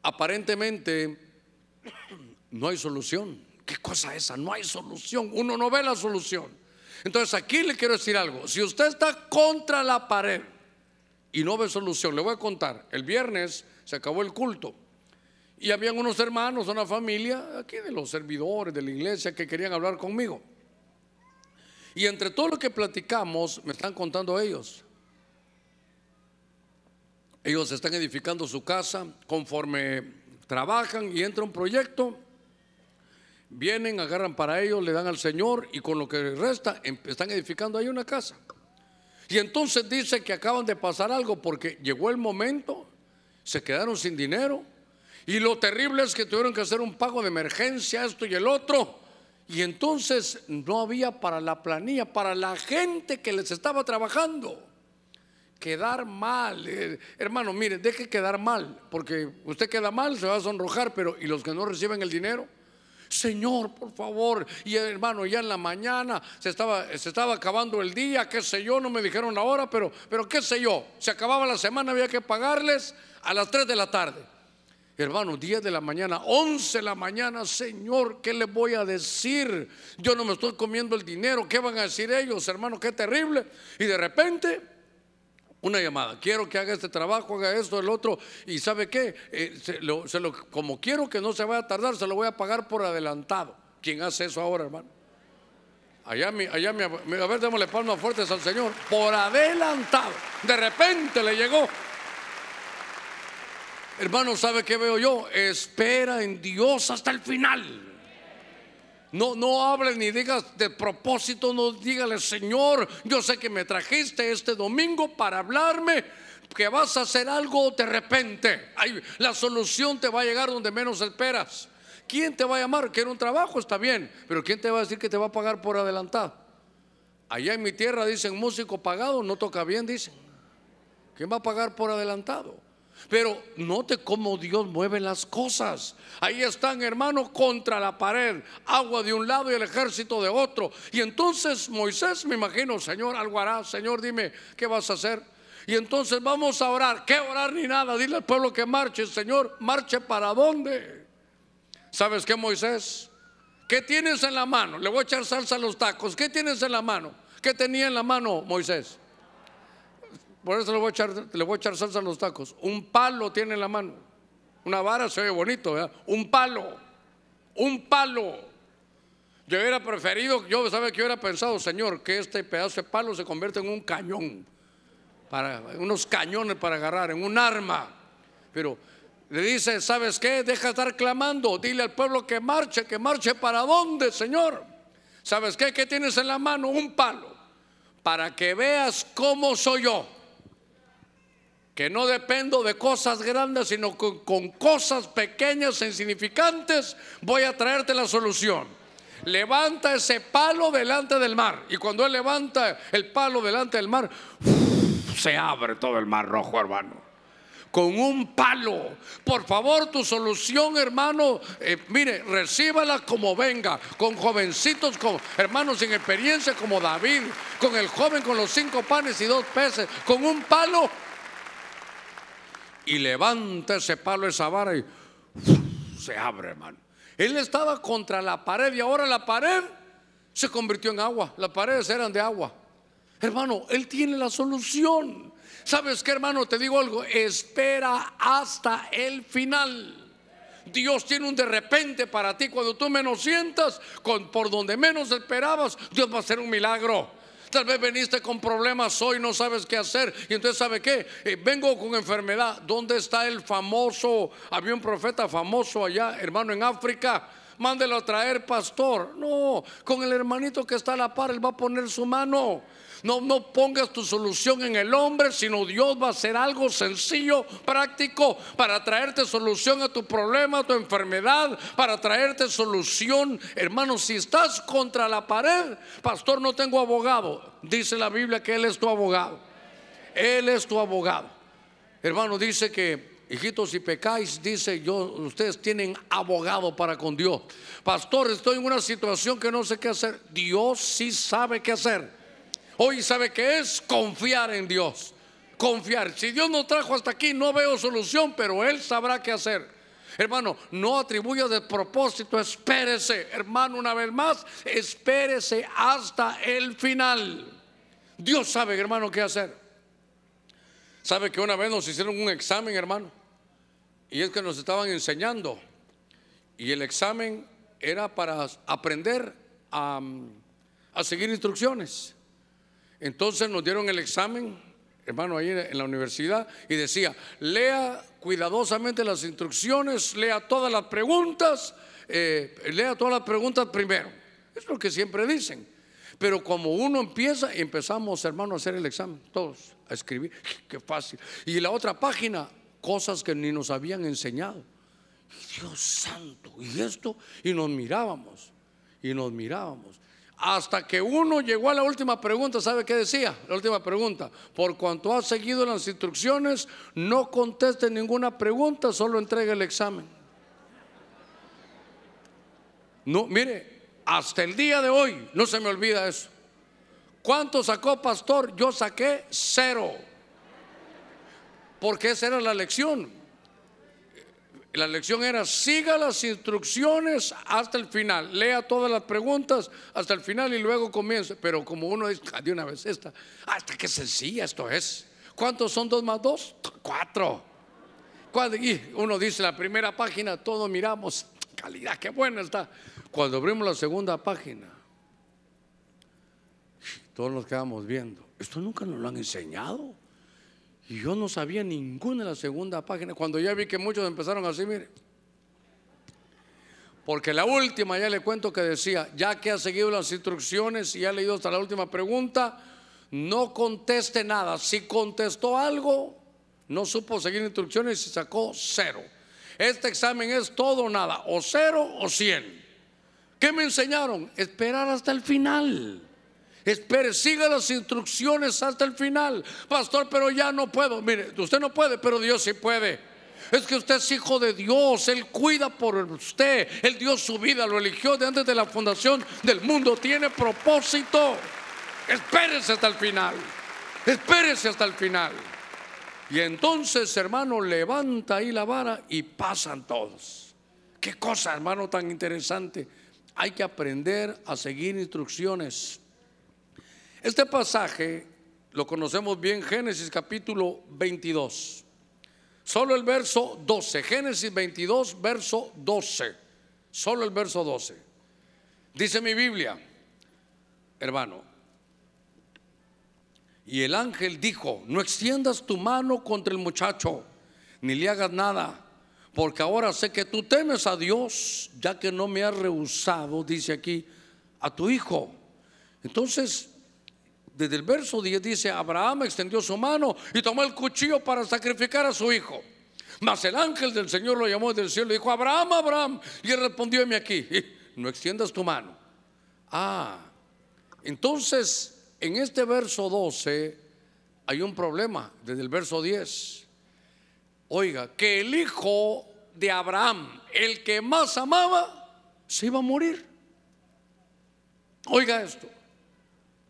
Aparentemente no hay solución. ¿Qué cosa es esa? No hay solución. Uno no ve la solución. Entonces aquí le quiero decir algo. Si usted está contra la pared y no ve solución, le voy a contar. El viernes se acabó el culto Y habían unos hermanos, una familia, aquí de los servidores de la iglesia, que querían hablar conmigo. Y entre todo lo que platicamos, me están contando ellos. Ellos están edificando su casa conforme trabajan y entra un proyecto. Vienen, agarran para ellos, le dan al Señor y con lo que resta em, están edificando ahí una casa. Y entonces dice que acaban de pasar algo porque llegó el momento, se quedaron sin dinero. Y lo terrible es que tuvieron que hacer un pago de emergencia, esto y el otro. Y entonces no había para la planilla, para la gente que les estaba trabajando. Quedar mal, eh, hermano, mire, deje quedar mal, porque usted queda mal, se va a sonrojar, pero ¿y los que no reciben el dinero? Señor, por favor. Y hermano, ya en la mañana se estaba, se estaba acabando el día, qué sé yo, no me dijeron la hora, pero, pero qué sé yo. Se acababa la semana, había que pagarles a las 3 de la tarde. Hermano, 10 de la mañana, 11 de la mañana, Señor, ¿qué les voy a decir? Yo no me estoy comiendo el dinero, ¿qué van a decir ellos, hermano? Qué terrible. Y de repente, una llamada, quiero que haga este trabajo, haga esto, el otro, y ¿sabe qué? Eh, como quiero que no se vaya a tardar, se lo voy a pagar por adelantado. ¿Quién hace eso ahora, hermano? Allá, allá, a ver, démosle palmas fuertes al Señor. Por adelantado. De repente le llegó Hermano, ¿sabe qué veo yo? Espera en Dios hasta el final. No, no hables ni digas de propósito, no dígale, Señor, yo sé que me trajiste este domingo para hablarme que vas a hacer algo de repente. la solución te va a llegar donde menos esperas. ¿Quién te va a llamar? Quiero un trabajo, está bien, pero ¿quién te va a decir que te va a pagar por adelantado? Allá en mi tierra dicen músico pagado, no toca bien, dicen. ¿Quién va a pagar por adelantado? Pero note cómo Dios mueve las cosas. Ahí están, hermanos, contra la pared, agua de un lado y el ejército de otro. Y entonces Moisés, me imagino, Señor, algo hará. Señor, dime, ¿qué vas a hacer? Y entonces vamos a orar. ¿Qué orar ni nada? Dile al pueblo que marche, Señor, marche para dónde. ¿Sabes qué, Moisés? ¿Qué tienes en la mano? Le voy a echar salsa a los tacos. ¿Qué tienes en la mano? ¿Qué tenía en la mano Moisés? Por eso le voy a echar, a salsa a los tacos. Un palo tiene en la mano. Una vara se ve bonito, ¿verdad? Un palo. Un palo. Yo hubiera preferido, yo sabe que hubiera pensado, Señor, que este pedazo de palo se convierta en un cañón. Para, unos cañones para agarrar, en un arma. Pero le dice, ¿sabes qué? Deja de estar clamando. Dile al pueblo que marche, que marche para dónde, Señor. ¿Sabes qué? ¿Qué tienes en la mano? Un palo. Para que veas cómo soy yo que no dependo de cosas grandes, sino con, cosas pequeñas e insignificantes, voy a traerte la solución. Levanta ese palo delante del mar. Y cuando él levanta el palo delante del mar, se abre todo el mar rojo, hermano. Con un palo. Por favor, tu solución, hermano, eh, mire, recíbala como venga. Con jovencitos, con hermanos sin experiencia como David. Con el joven con los cinco panes y dos peces. Con un palo y levanta ese palo, esa vara y se abre, hermano. Él estaba contra la pared y ahora la pared se convirtió en agua. Las paredes eran de agua. Hermano, Él tiene la solución. ¿Sabes qué, hermano? Te digo algo. Espera hasta el final. Dios tiene un de repente para ti. Cuando tú menos sientas, por donde menos esperabas, Dios va a hacer un milagro. Tal vez veniste con problemas hoy, no sabes qué hacer. Y entonces, ¿sabe qué? Eh, vengo con enfermedad. ¿Dónde está el famoso? Había un profeta famoso allá, hermano, en África. Mándelo a traer, pastor. No, con el hermanito que está a la par, él va a poner su mano. No, pongas tu solución en el hombre, sino Dios va a hacer algo sencillo, práctico, para traerte solución a tu problema, a tu enfermedad, para traerte solución. Hermano, si estás contra la pared, pastor, no tengo abogado. Dice la Biblia que Él es tu abogado. Él es tu abogado. Hermano, dice que hijitos, si pecáis, dice yo, ustedes tienen abogado para con Dios. Pastor, estoy en una situación que no sé qué hacer. Dios sí sabe qué hacer. Hoy sabe que es confiar en Dios. Confiar. Si Dios nos trajo hasta aquí, no veo solución, pero Él sabrá qué hacer. Hermano, no atribuya de propósito, espérese. Hermano, una vez más, espérese hasta el final. Dios sabe, hermano, qué hacer. Sabe que una vez nos hicieron un examen, hermano. Y es que nos estaban enseñando. Y el examen era para aprender a, a seguir instrucciones. Entonces nos dieron el examen, hermano, ahí en la universidad, y decía, lea cuidadosamente las instrucciones, lea todas las preguntas, eh, lea todas las preguntas primero. Es lo que siempre dicen. Pero como uno empieza, empezamos, hermano, a hacer el examen, todos, a escribir, (laughs) qué fácil. Y la otra página, cosas que ni nos habían enseñado. Dios santo, y esto, y nos mirábamos, y nos mirábamos. Hasta que uno llegó a la última pregunta, ¿sabe qué decía? La última pregunta, por cuanto ha seguido las instrucciones, no conteste ninguna pregunta, solo entregue el examen. No, mire, hasta el día de hoy no se me olvida eso. ¿Cuánto sacó pastor? Yo saqué cero. Porque esa era la lección. La lección era siga las instrucciones hasta el final, lea todas las preguntas hasta el final y luego comience. Pero como uno dice, (laughs) de una vez esta, hasta ah, que sencilla esto es. ¿Cuántos son dos más dos? (laughs) Cuatro. Y uno dice la primera página, todo miramos, (laughs) calidad, qué buena está. Cuando abrimos la segunda página, todos nos quedamos viendo. Esto nunca nos lo han enseñado. Y yo no sabía ninguna de la segunda página. Cuando ya vi que muchos empezaron así, mire. Porque la última ya le cuento que decía, ya que ha seguido las instrucciones y ha leído hasta la última pregunta, no conteste nada. Si contestó algo, no supo seguir instrucciones y sacó cero. Este examen es todo o nada, o cero o cien. ¿Qué me enseñaron? Esperar hasta el final. Espere, siga las instrucciones hasta el final. Pastor, pero ya no puedo. Mire, usted no puede, pero Dios sí puede. Es que usted es hijo de Dios, Él cuida por usted, Él dio su vida, lo eligió de antes de la fundación del mundo, tiene propósito. Espérese hasta el final, espérese hasta el final. Y entonces, hermano, levanta ahí la vara y pasan todos. Qué cosa, hermano, tan interesante. Hay que aprender a seguir instrucciones. Este pasaje lo conocemos bien, Génesis capítulo 22. Solo el verso 12, Génesis 22, verso 12. Solo el verso 12. Dice mi Biblia, hermano, y el ángel dijo, no extiendas tu mano contra el muchacho, ni le hagas nada, porque ahora sé que tú temes a Dios, ya que no me has rehusado, dice aquí, a tu hijo. Entonces, desde el verso 10 dice, Abraham extendió su mano y tomó el cuchillo para sacrificar a su hijo. Mas el ángel del Señor lo llamó desde el cielo y dijo, Abraham, Abraham. Y él respondió, aquí, (laughs) no extiendas tu mano. Ah, entonces en este verso 12 hay un problema desde el verso 10. Oiga, que el hijo de Abraham, el que más amaba, se iba a morir. Oiga esto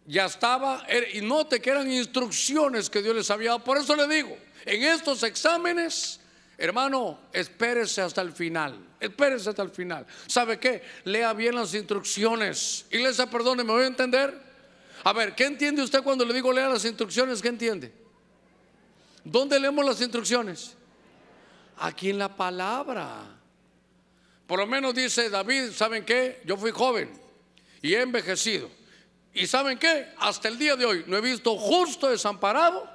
ya estaba, y note que eran instrucciones que Dios les había dado. Por eso le digo, en estos exámenes, hermano, espérese hasta el final. Espérese hasta el final. ¿Sabe qué? Lea bien las instrucciones. Iglesia, perdone, ¿me voy a entender? A ver, ¿qué entiende usted cuando le digo lea las instrucciones? ¿Qué entiende? ¿Dónde leemos las instrucciones? Aquí en la palabra. Por lo menos dice David, ¿saben qué? Yo fui joven y he envejecido. Y saben qué? Hasta el día de hoy no he visto justo desamparado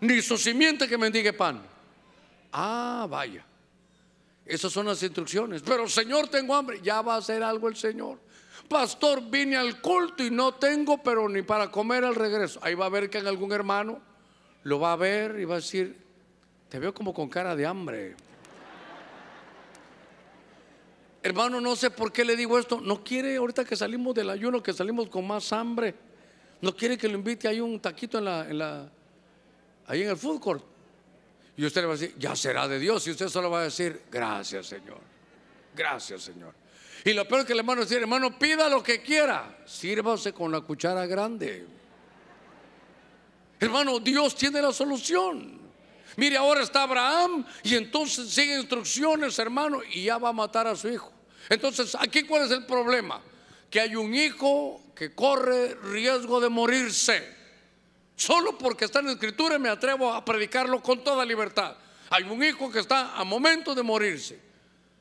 ni su simiente que mendigue pan. Ah, vaya. Esas son las instrucciones. Pero Señor, tengo hambre. Ya va a hacer algo el Señor. Pastor, vine al culto y no tengo, pero ni para comer al regreso. Ahí va a ver que algún hermano lo va a ver y va a decir, te veo como con cara de hambre. Hermano, no sé por qué le digo esto. No quiere ahorita que salimos del ayuno, que salimos con más hambre. No quiere que lo invite ahí un taquito en la, en ahí en el food court. Y usted le va a decir, ya será de Dios. Y usted solo va a decir, gracias Señor. Gracias Señor. Y lo peor que el hermano decir, hermano, pida lo que quiera. Sírvase con la cuchara grande. Hermano, Dios tiene la solución. Mire, ahora está Abraham y entonces sigue instrucciones, hermano, y ya va a matar a su hijo. Entonces, aquí cuál es el problema? Que hay un hijo que corre riesgo de morirse. Solo porque está en la escritura me atrevo a predicarlo con toda libertad. Hay un hijo que está a momento de morirse.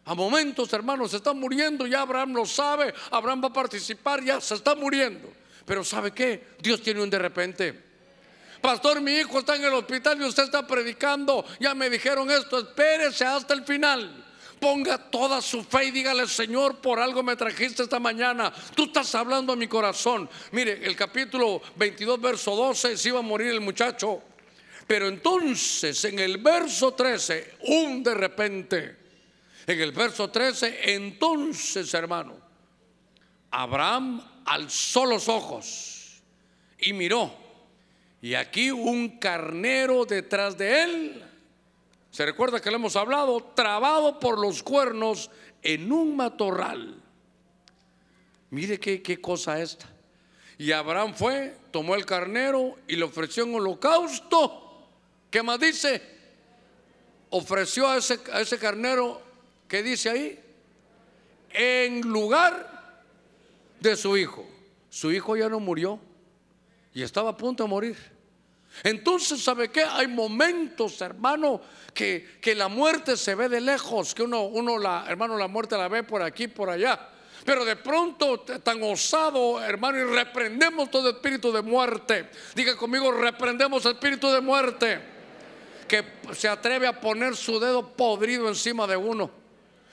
A momentos, hermanos, se está muriendo, ya Abraham lo sabe, Abraham va a participar, ya se está muriendo. Pero ¿sabe qué? Dios tiene un de repente. Pastor, mi hijo está en el hospital y usted está predicando. Ya me dijeron esto, espérese hasta el final. Ponga toda su fe y dígale, Señor, por algo me trajiste esta mañana. Tú estás hablando a mi corazón. Mire, el capítulo 22, verso 12, se iba a morir el muchacho. Pero entonces, en el verso 13, un de repente, en el verso 13, entonces, hermano, Abraham alzó los ojos y miró. Y aquí un carnero detrás de él. Se recuerda que le hemos hablado, trabado por los cuernos en un matorral. Mire qué, qué cosa esta. Y Abraham fue, tomó el carnero y le ofreció un holocausto. ¿Qué más dice? Ofreció a ese, a ese carnero, ¿qué dice ahí? En lugar de su hijo. Su hijo ya no murió y estaba a punto de morir. Entonces, ¿sabe qué? Hay momentos, hermano, que, que la muerte se ve de lejos, que uno, uno la, hermano, la muerte la ve por aquí, por allá. Pero de pronto, tan osado, hermano, y reprendemos todo espíritu de muerte. Diga conmigo, reprendemos espíritu de muerte. Que se atreve a poner su dedo podrido encima de uno.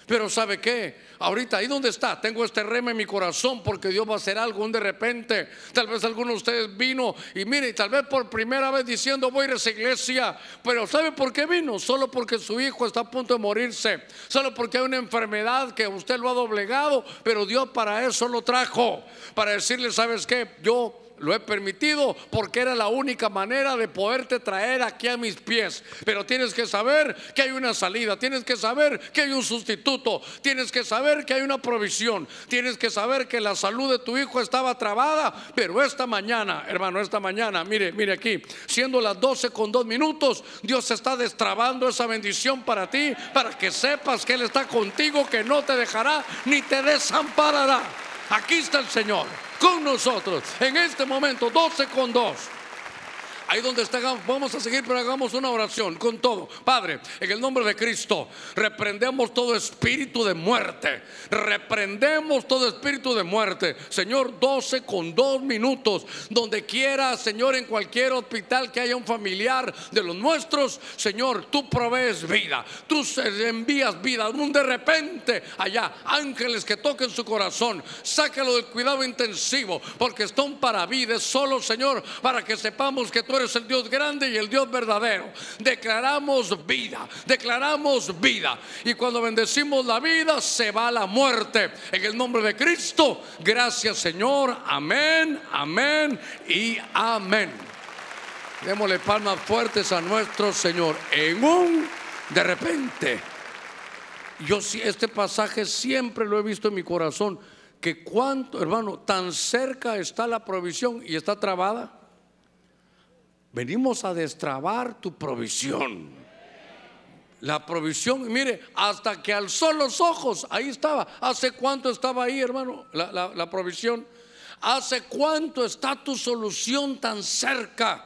Pero ¿sabe qué? Ahorita, ahí donde está, tengo este reme en mi corazón porque Dios va a hacer algo un de repente. Tal vez alguno de ustedes vino y mire, tal vez por primera vez diciendo voy a ir a esa iglesia. Pero ¿sabe por qué vino? Solo porque su hijo está a punto de morirse. Solo porque hay una enfermedad que usted lo ha doblegado. Pero Dios para eso lo trajo. Para decirle, ¿sabes qué? Yo lo he permitido porque era la única manera de poderte traer aquí a mis pies. Pero tienes que saber que hay una salida, tienes que saber que hay un sustituto, tienes que saber que hay una provisión, tienes que saber que la salud de tu hijo estaba trabada. Pero esta mañana, hermano, esta mañana, mire, mire aquí, siendo las 12 con dos minutos, Dios está destrabando esa bendición para ti, para que sepas que Él está contigo, que no te dejará ni te desamparará. Aquí está el Señor con nosotros en este momento, 12 con 2. Ahí donde está, vamos a seguir, pero hagamos una oración con todo. Padre, en el nombre de Cristo, reprendemos todo espíritu de muerte. Reprendemos todo espíritu de muerte. Señor, 12 con 2 minutos. Donde quiera, Señor, en cualquier hospital que haya un familiar de los nuestros, Señor, tú provees vida. Tú envías vida. De repente, allá, ángeles que toquen su corazón. Sácalo del cuidado intensivo, porque están para vida. Es solo, Señor, para que sepamos que tú eres el Dios grande y el Dios verdadero. Declaramos vida, declaramos vida. Y cuando bendecimos la vida, se va la muerte. En el nombre de Cristo, gracias Señor. Amén, amén y amén. Démosle palmas fuertes a nuestro Señor. En un de repente. Yo este pasaje siempre lo he visto en mi corazón. Que cuánto, hermano, tan cerca está la provisión y está trabada. Venimos a destrabar tu provisión. La provisión, mire, hasta que alzó los ojos, ahí estaba. ¿Hace cuánto estaba ahí, hermano? La, provisión. ¿Hace cuánto está tu solución tan cerca?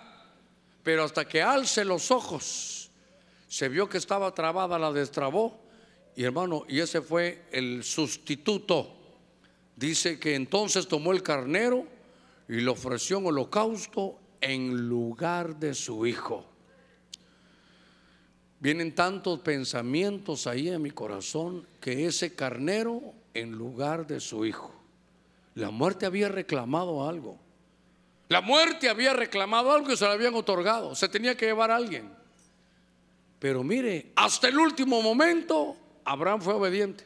Pero hasta que alce los ojos, se vio que estaba trabada, la destrabó. Y hermano, y ese fue el sustituto. Dice que entonces tomó el carnero y le ofreció un holocausto en lugar de su hijo. Vienen tantos pensamientos ahí en mi corazón que ese carnero en lugar de su hijo. La muerte había reclamado algo. La muerte había reclamado algo y se lo habían otorgado. Se tenía que llevar a alguien. Pero mire, hasta el último momento Abraham fue obediente.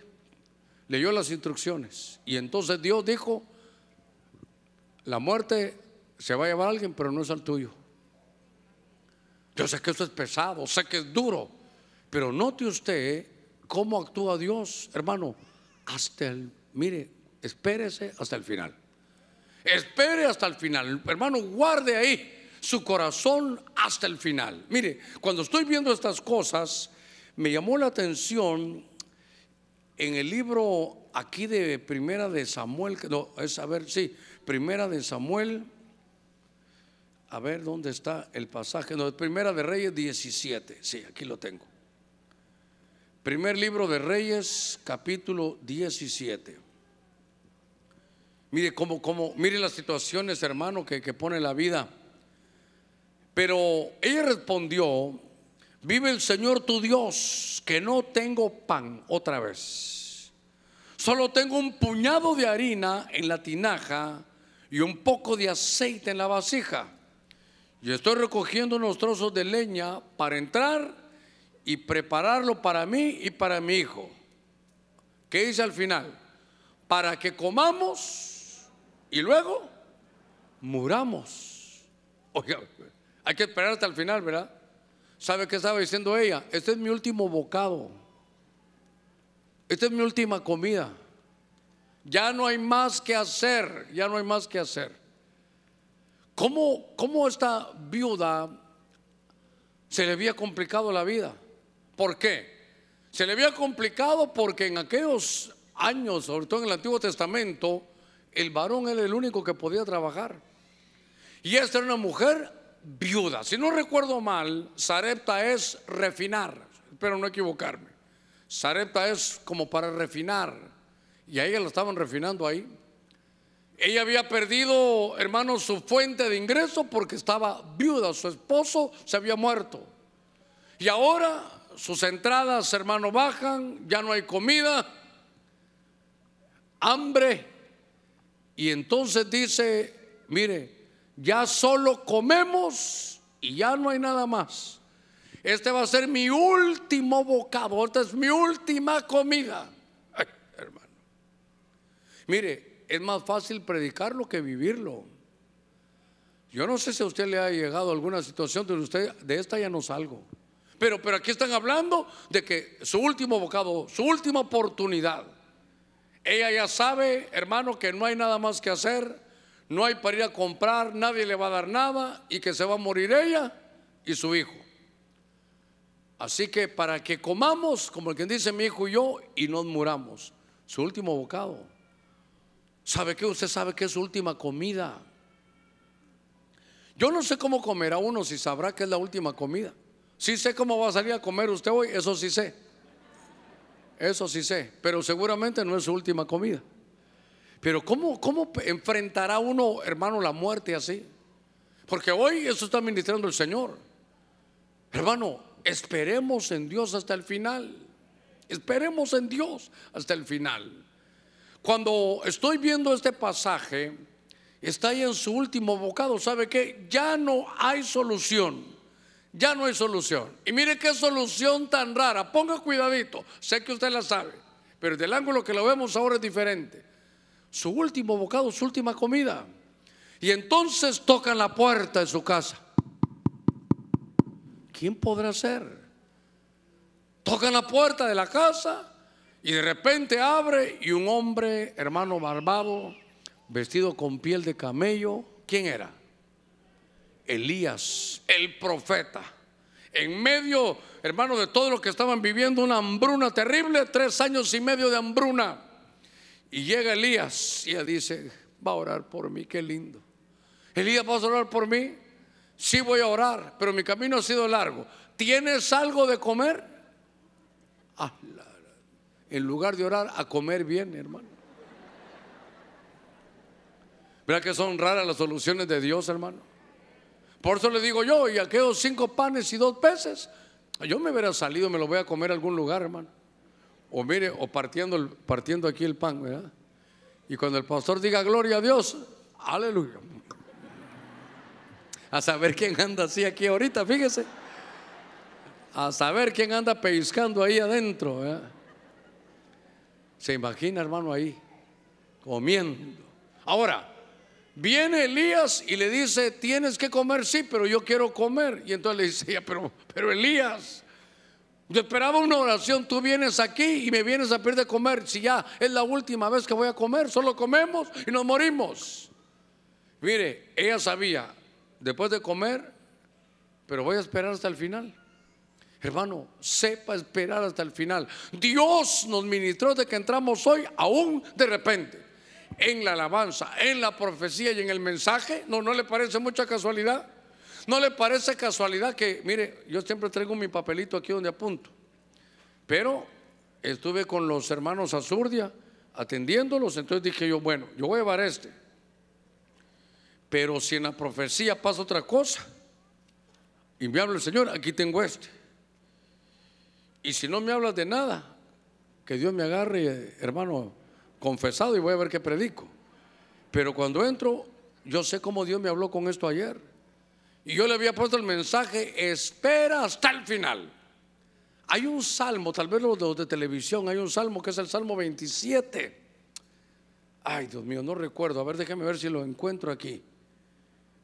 Leyó las instrucciones. Y entonces Dios dijo, la muerte se va a llevar alguien, pero no es al tuyo. Yo sé que eso es pesado, sé que es duro, pero note usted cómo actúa Dios, hermano, hasta el, mire, espérese hasta el final. Espere hasta el final, hermano, guarde ahí su corazón hasta el final. Mire, cuando estoy viendo estas cosas, me llamó la atención en el libro aquí de Primera de Samuel, no, es a ver, sí, Primera de Samuel, a ver dónde está el pasaje. No, Primera de Reyes 17. Sí, aquí lo tengo. Primer libro de Reyes, capítulo 17. Mire cómo, cómo, mire las situaciones, hermano, que, que pone la vida. Pero ella respondió, vive el Señor tu Dios, que no tengo pan otra vez. Solo tengo un puñado de harina en la tinaja y un poco de aceite en la vasija. Y estoy recogiendo unos trozos de leña para entrar y prepararlo para mí y para mi hijo. ¿Qué dice al final? Para que comamos y luego muramos. Oiga, hay que esperar hasta el final, ¿verdad? ¿Sabe qué estaba diciendo ella? Este es mi último bocado. Esta es mi última comida. Ya no hay más que hacer, ya no hay más que hacer. ¿Cómo, cómo esta viuda se le había complicado la vida? ¿Por qué? Se le había complicado porque en aquellos años, sobre todo en el Antiguo Testamento, el varón era el único que podía trabajar. Y esta era una mujer viuda. Si no recuerdo mal, Sarepta es refinar. Espero no equivocarme. Sarepta es como para refinar. Y a ella la estaban refinando ahí. Ella había perdido, hermanos, su fuente de ingreso porque estaba viuda, su esposo se había muerto. Y ahora sus entradas, hermano, bajan, ya no hay comida, hambre. Y entonces dice, mire, ya solo comemos y ya no hay nada más. Este va a ser mi último bocado, esta es mi última comida. hermano. Mire, es más fácil predicarlo que vivirlo. Yo no sé si a usted le ha llegado alguna situación donde usted de esta ya no salgo. Pero, pero aquí están hablando de que su último bocado, su última oportunidad. Ella ya sabe, hermano, que no hay nada más que hacer, no hay para ir a comprar, nadie le va a dar nada y que se va a morir ella y su hijo. Así que para que comamos, como el que dice mi hijo y yo, y nos muramos, su último bocado. ¿Sabe qué? Usted sabe que es su última comida. Yo no sé cómo comerá uno si sabrá que es la última comida. Sí sé cómo va a salir a comer usted hoy, eso sí sé. Eso sí sé, pero seguramente no es su última comida. Pero ¿cómo, cómo enfrentará uno, hermano, la muerte así? Porque hoy eso está ministrando el Señor. Hermano, esperemos en Dios hasta el final. Esperemos en Dios hasta el final. Cuando estoy viendo este pasaje, está ahí en su último bocado, ¿sabe qué? Ya no hay solución. Ya no hay solución. Y mire qué solución tan rara. Ponga cuidadito. Sé que usted la sabe. Pero del ángulo que lo vemos ahora es diferente. Su último bocado, su última comida. Y entonces tocan la puerta de su casa. ¿Quién podrá ser? Tocan la puerta de la casa y de repente abre y un hombre, hermano barbado, vestido con piel de camello, ¿quién era? Elías, el profeta. En medio, hermano, de todo lo que estaban viviendo, una hambruna terrible, tres años y medio de hambruna. Y llega Elías y ella dice, va a orar por mí, qué lindo. Elías, ¿vas a orar por mí? Sí voy a orar, pero mi camino ha sido largo. ¿Tienes algo de comer? Ah, en lugar de orar, a comer bien, hermano. ¿Verdad que son raras las soluciones de Dios, hermano? Por eso le digo yo, y aquellos cinco panes y dos peces, yo me hubiera salido, me lo voy a comer a algún lugar, hermano. O mire, o partiendo, partiendo aquí el pan, ¿verdad? Y cuando el pastor diga gloria a Dios, aleluya. A saber quién anda así aquí ahorita, fíjese. A saber quién anda pellizcando ahí adentro, ¿verdad? Se imagina, hermano, ahí, comiendo. Ahora, viene Elías y le dice, tienes que comer, sí, pero yo quiero comer. Y entonces le dice, pero, pero Elías, yo esperaba una oración, tú vienes aquí y me vienes a pedir de comer. Si ya es la última vez que voy a comer, solo comemos y nos morimos. Mire, ella sabía, después de comer, pero voy a esperar hasta el final. Hermano, sepa esperar hasta el final. Dios nos ministró de que entramos hoy, aún de repente, en la alabanza, en la profecía y en el mensaje. No, no le parece mucha casualidad. No le parece casualidad que, mire, yo siempre traigo mi papelito aquí donde apunto. Pero estuve con los hermanos Azurdia atendiéndolos, entonces dije yo, bueno, yo voy a llevar este. Pero si en la profecía pasa otra cosa, y me el Señor, aquí tengo este. Y si no me hablas de nada, que Dios me agarre, hermano, confesado y voy a ver qué predico. Pero cuando entro, yo sé cómo Dios me habló con esto ayer. Y yo le había puesto el mensaje, espera hasta el final. Hay un salmo, tal vez los de, de televisión, hay un salmo que es el Salmo 27. Ay, Dios mío, no recuerdo. A ver, déjeme ver si lo encuentro aquí.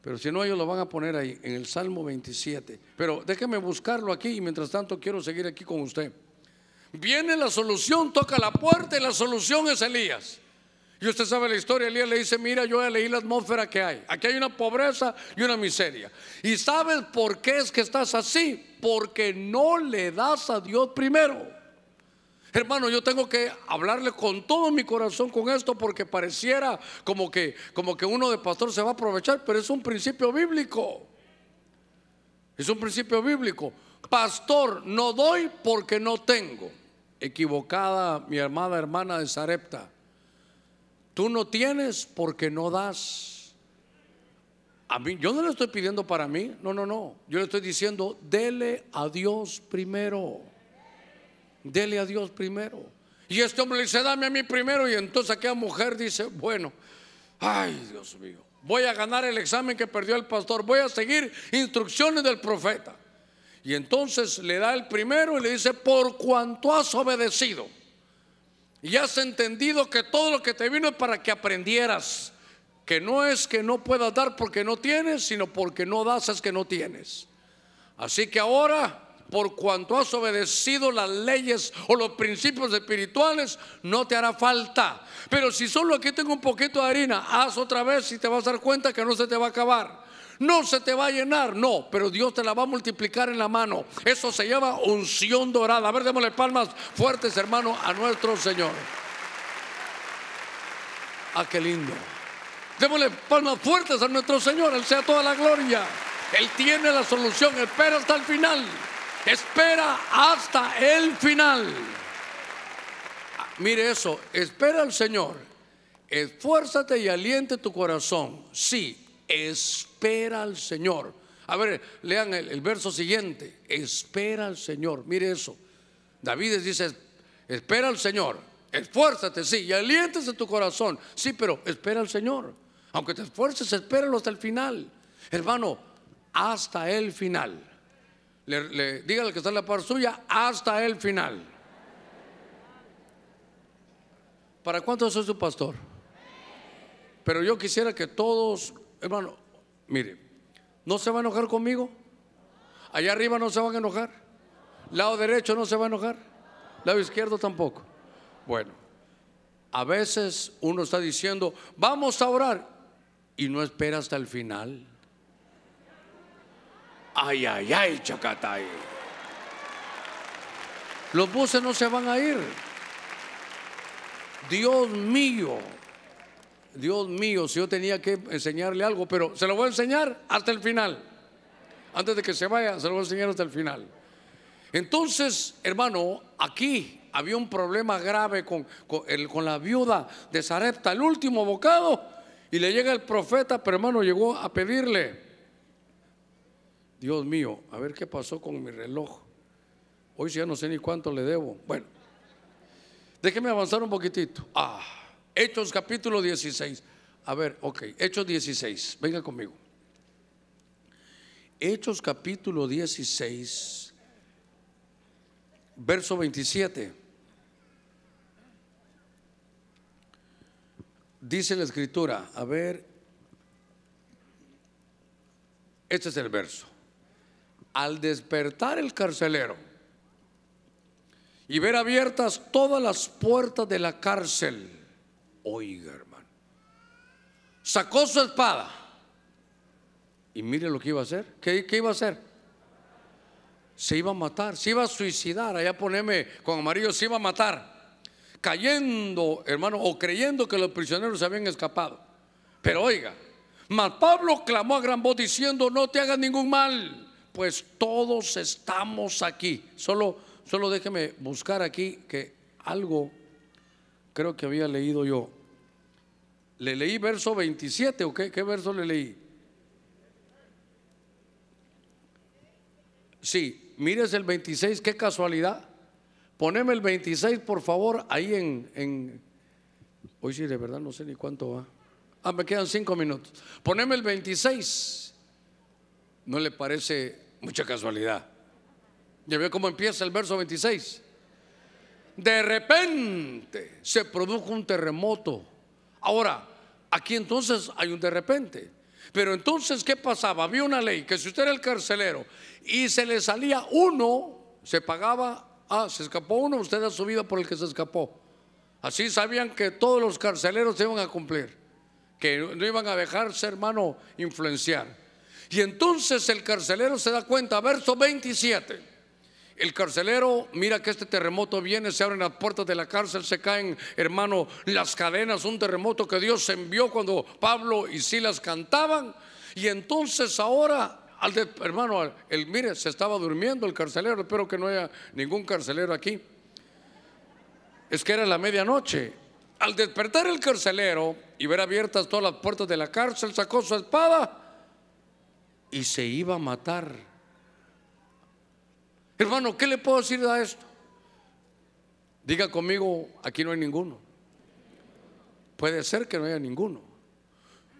Pero si no, ellos lo van a poner ahí, en el Salmo 27. Pero déjeme buscarlo aquí y mientras tanto quiero seguir aquí con usted. Viene la solución, toca la puerta y la solución es Elías. Y usted sabe la historia, Elías le dice, mira, yo leí la atmósfera que hay. Aquí hay una pobreza y una miseria. ¿Y sabes por qué es que estás así? Porque no le das a Dios primero. Hermano, yo tengo que hablarle con todo mi corazón con esto porque pareciera como que, como que uno de pastor se va a aprovechar, pero es un principio bíblico. Es un principio bíblico. Pastor, no doy porque no tengo. Equivocada mi amada hermana de Sarepta. Tú no tienes porque no das. A mí, yo no le estoy pidiendo para mí, no, no, no. Yo le estoy diciendo, dele a Dios primero. Dele a Dios primero. Y este hombre le dice, dame a mí primero. Y entonces aquella mujer dice, bueno, ay Dios mío, voy a ganar el examen que perdió el pastor, voy a seguir instrucciones del profeta. Y entonces le da el primero y le dice, por cuanto has obedecido y has entendido que todo lo que te vino es para que aprendieras, que no es que no puedas dar porque no tienes, sino porque no das es que no tienes. Así que ahora por cuanto has obedecido las leyes o los principios espirituales, no te hará falta. Pero si solo aquí tengo un poquito de harina, haz otra vez y te vas a dar cuenta que no se te va a acabar. No se te va a llenar, no, pero Dios te la va a multiplicar en la mano. Eso se llama unción dorada. A ver, démosle palmas fuertes, hermano, a nuestro Señor. Ah, qué lindo. Démosle palmas fuertes a nuestro Señor. Él sea toda la gloria. Él tiene la solución. Espera hasta el final. Espera hasta el final. Mire eso, espera al Señor. Esfuérzate y aliente tu corazón. Sí, espera al Señor. A ver, lean el, verso siguiente. Espera al Señor. Mire eso. David dice, espera al Señor. Esfuérzate, sí, y aliéntese tu corazón. Sí, pero espera al Señor. Aunque te esfuerces, espéralo hasta el final. Hermano, hasta el final le, dígale que está en la par suya hasta el final. ¿Para cuánto es su pastor? Pero yo quisiera que todos, hermano, mire, ¿no se va a enojar conmigo? Allá arriba no se van a enojar. Lado derecho no se va a enojar. Lado izquierdo tampoco. Bueno, a veces uno está diciendo, vamos a orar y no espera hasta el final. Ay, ay, ay, Chacatay. Los buses no se van a ir. Dios mío, Dios mío, si yo tenía que enseñarle algo, pero se lo voy a enseñar hasta el final. Antes de que se vaya, se lo voy a enseñar hasta el final. Entonces, hermano, aquí había un problema grave con, con la viuda de Sarepta, el último bocado, y le llega el profeta, pero hermano llegó a pedirle, Dios mío, a ver qué pasó con mi reloj. Hoy ya no sé ni cuánto le debo. Bueno, déjeme avanzar un poquitito. Ah, Hechos capítulo 16. A ver, ok, Hechos 16, venga conmigo. Hechos capítulo 16, verso 27. Dice la escritura, a ver, este es el verso al despertar el carcelero y ver abiertas todas las puertas de la cárcel, oiga hermano, sacó su espada y mire lo que iba a hacer. ¿Qué, iba a hacer? Se iba a matar, se iba a suicidar. Allá poneme con amarillo, se iba a matar. Cayendo, hermano, o creyendo que los prisioneros se habían escapado. Pero oiga, mas Pablo clamó a gran voz diciendo, no te hagas ningún mal pues todos estamos aquí. Solo, solo déjeme buscar aquí que algo creo que había leído yo. ¿Le leí verso 27 o qué? ¿Qué verso le leí? Sí, mires el 26, qué casualidad. Poneme el 26, por favor, ahí en, en... Hoy sí, de verdad no sé ni cuánto va. Ah, me quedan cinco minutos. Poneme el 26. ¿No le parece mucha casualidad? ¿Ya ve cómo empieza el verso 26? De repente se produjo un terremoto. Ahora, aquí entonces hay un de repente. Pero entonces, ¿qué pasaba? Había una ley que si usted era el carcelero y se le salía uno, se pagaba, ah, se escapó uno, usted da su vida por el que se escapó. Así sabían que todos los carceleros se iban a cumplir, que no iban a dejarse, hermano, influenciar. Y entonces el carcelero se da cuenta, verso 27. El carcelero mira que este terremoto viene, se abren las puertas de la cárcel, se caen, hermano, las cadenas, un terremoto que Dios envió cuando Pablo y Silas cantaban. Y entonces ahora, al hermano, el, mire, se estaba durmiendo el carcelero, espero que no haya ningún carcelero aquí. Es que era la medianoche. Al despertar el carcelero y ver abiertas todas las puertas de la cárcel, sacó su espada y se iba a matar. Hermano, ¿qué le puedo decir a esto? Diga conmigo, aquí no hay ninguno. Puede ser que no haya ninguno.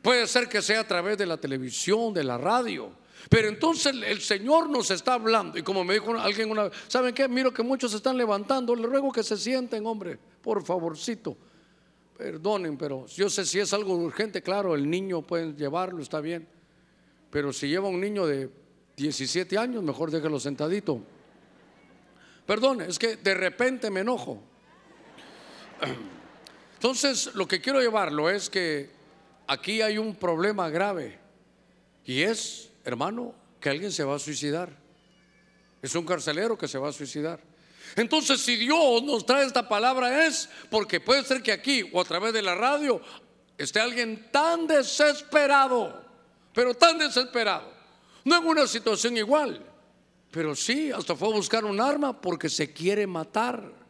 Puede ser que sea a través de la televisión, de la radio. Pero entonces el Señor nos está hablando. Y como me dijo alguien una vez, ¿saben qué? Miro que muchos se están levantando. Le ruego que se sienten, hombre, por favorcito. Perdonen, pero yo sé si es algo urgente, claro, el niño pueden llevarlo, está bien. Pero si lleva un niño de 17 años, mejor déjelo sentadito. Perdón, es que de repente me enojo. Entonces, lo que quiero llevarlo es que aquí hay un problema grave. Y es, hermano, que alguien se va a suicidar. Es un carcelero que se va a suicidar. Entonces, si Dios nos trae esta palabra es porque puede ser que aquí o a través de la radio esté alguien tan desesperado, pero tan desesperado, no en una situación igual, pero sí, hasta fue a buscar un arma porque se quiere matar.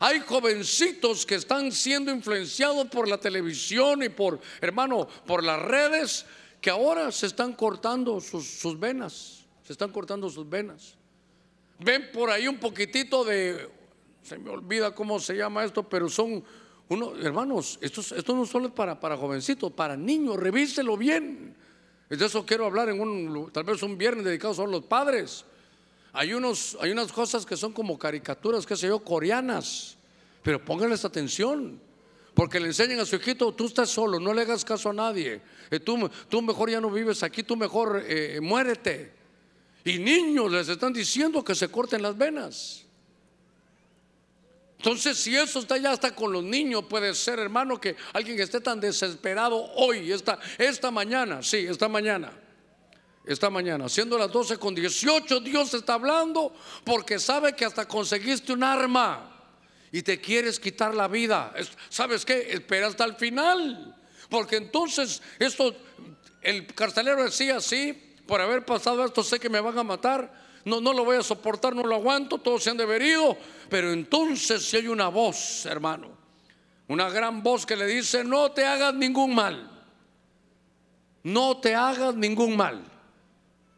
Hay jovencitos que están siendo influenciados por la televisión y por, hermano, por las redes, que ahora se están cortando sus, venas. Se están cortando sus venas. Ven por ahí un poquitito de, se me olvida cómo se llama esto, pero son unos, hermanos, esto, no solo es para, para jovencitos, para niños, revíselo bien. De eso quiero hablar en un, tal vez un viernes dedicado solo a los padres. Hay, unos, hay unas cosas que son como caricaturas, qué sé yo, coreanas, pero pónganles atención. Porque le enseñan a su hijito, tú estás solo, no le hagas caso a nadie. Eh, tú, tú mejor ya no vives aquí, tú mejor eh, muérete. Y niños les están diciendo que se corten las venas. Entonces, si eso está ya hasta con los niños, puede ser, hermano, que alguien que esté tan desesperado hoy, esta, esta mañana, sí, esta mañana, esta mañana, siendo las 12 con 18, Dios está hablando porque sabe que hasta conseguiste un arma y te quieres quitar la vida. ¿Sabes qué? Espera hasta el final. Porque entonces esto, el carcelero decía, sí, por haber pasado esto sé que me van a matar. No, no lo voy a soportar, no lo aguanto, todos se han deberido. Pero entonces si hay una voz, hermano, una gran voz que le dice, no te hagas ningún mal. No te hagas ningún mal.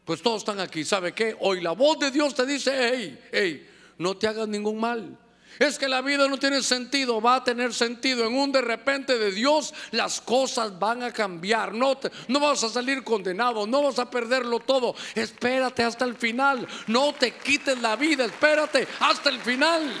Pues todos están aquí. ¿Sabe qué? Hoy la voz de Dios te dice, hey, hey, no te hagas ningún mal. Es que la vida no tiene sentido, va a tener sentido. En un de repente de Dios las cosas van a cambiar. No, no vas a salir condenado, no vas a perderlo todo. Espérate hasta el final. No te quites la vida, espérate hasta el final.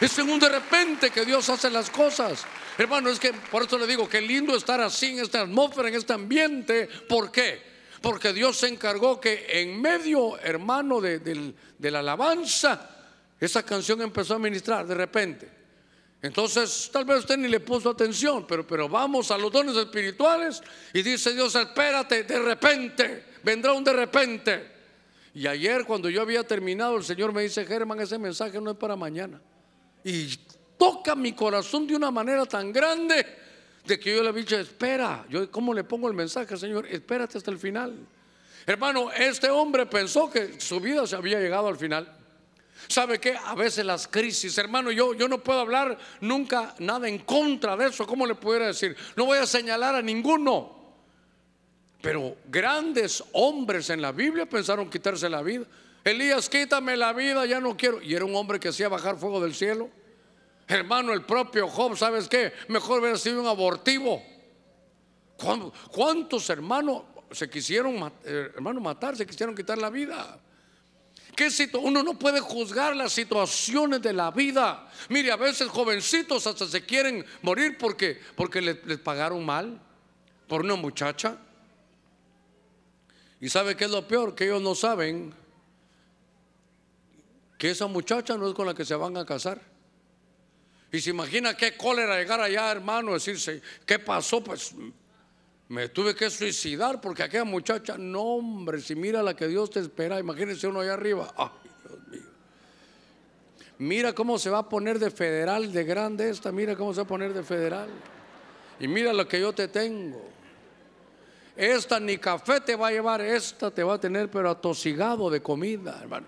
Es en un de repente que Dios hace las cosas. Hermano, es que por eso le digo que lindo estar así en esta atmósfera, en este ambiente. ¿Por qué? Porque Dios se encargó que en medio, hermano, de, la alabanza, esa canción empezó a ministrar de repente. Entonces, tal vez usted ni le puso atención, pero, pero vamos a los dones espirituales y dice Dios, espérate, de repente, vendrá un de repente. Y ayer cuando yo había terminado, el Señor me dice, Germán, ese mensaje no es para mañana. Y toca mi corazón de una manera tan grande de que yo le he dicho, espera, yo cómo le pongo el mensaje, Señor, espérate hasta el final. Hermano, este hombre pensó que su vida se había llegado al final. ¿Sabe qué? A veces las crisis, hermano, yo, yo no puedo hablar nunca nada en contra de eso. ¿Cómo le pudiera decir? No voy a señalar a ninguno. Pero grandes hombres en la Biblia pensaron quitarse la vida. Elías, quítame la vida, ya no quiero. Y era un hombre que hacía bajar fuego del cielo. Hermano, el propio Job, ¿sabes qué? Mejor hubiera sido un abortivo. ¿Cuántos hermanos se quisieron, eh, hermano, matar, se quisieron quitar la vida? ¿Qué uno no puede juzgar las situaciones de la vida. Mire, a veces jovencitos hasta se quieren morir porque, porque les, les pagaron mal por una muchacha. Y sabe qué es lo peor, que ellos no saben que esa muchacha no es con la que se van a casar. Y se imagina qué cólera llegar allá, hermano, decirse, ¿qué pasó? Pues me tuve que suicidar porque aquella muchacha, no hombre, si mira la que Dios te espera, imagínense uno allá arriba. Ay, Dios mío. Mira cómo se va a poner de federal, de grande esta, mira cómo se va a poner de federal. Y mira lo que yo te tengo. Esta ni café te va a llevar, esta te va a tener pero atosigado de comida, hermano.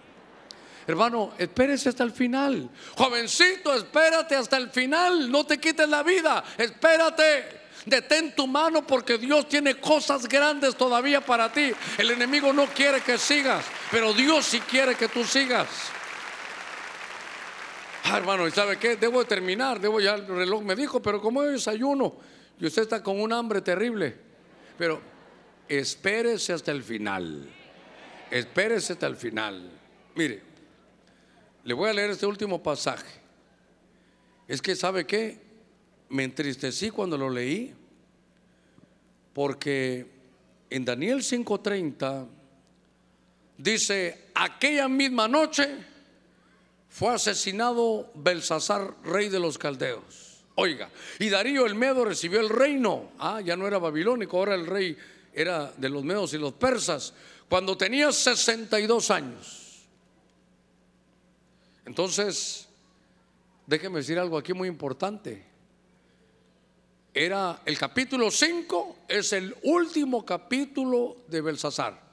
Hermano, espérese hasta el final. Jovencito, espérate hasta el final. No te quites la vida. Espérate. Detén tu mano porque Dios tiene cosas grandes todavía para ti. El enemigo no quiere que sigas, pero Dios sí quiere que tú sigas. Ah, hermano, ¿y sabe qué? Debo de terminar, debo ya, el reloj me dijo, pero como hay desayuno y usted está con un hambre terrible, pero espérese hasta el final. Espérese hasta el final. Mire, le voy a leer este último pasaje. Es que, ¿sabe qué? Me entristecí cuando lo leí porque en Daniel 5:30 dice, aquella misma noche fue asesinado Belsasar, rey de los caldeos. Oiga, y Darío el Medo recibió el reino. Ah, ya no era babilónico, ahora el rey era de los medos y los persas, cuando tenía 62 años. Entonces, déjeme decir algo aquí muy importante era el capítulo 5, es el último capítulo de Belsasar.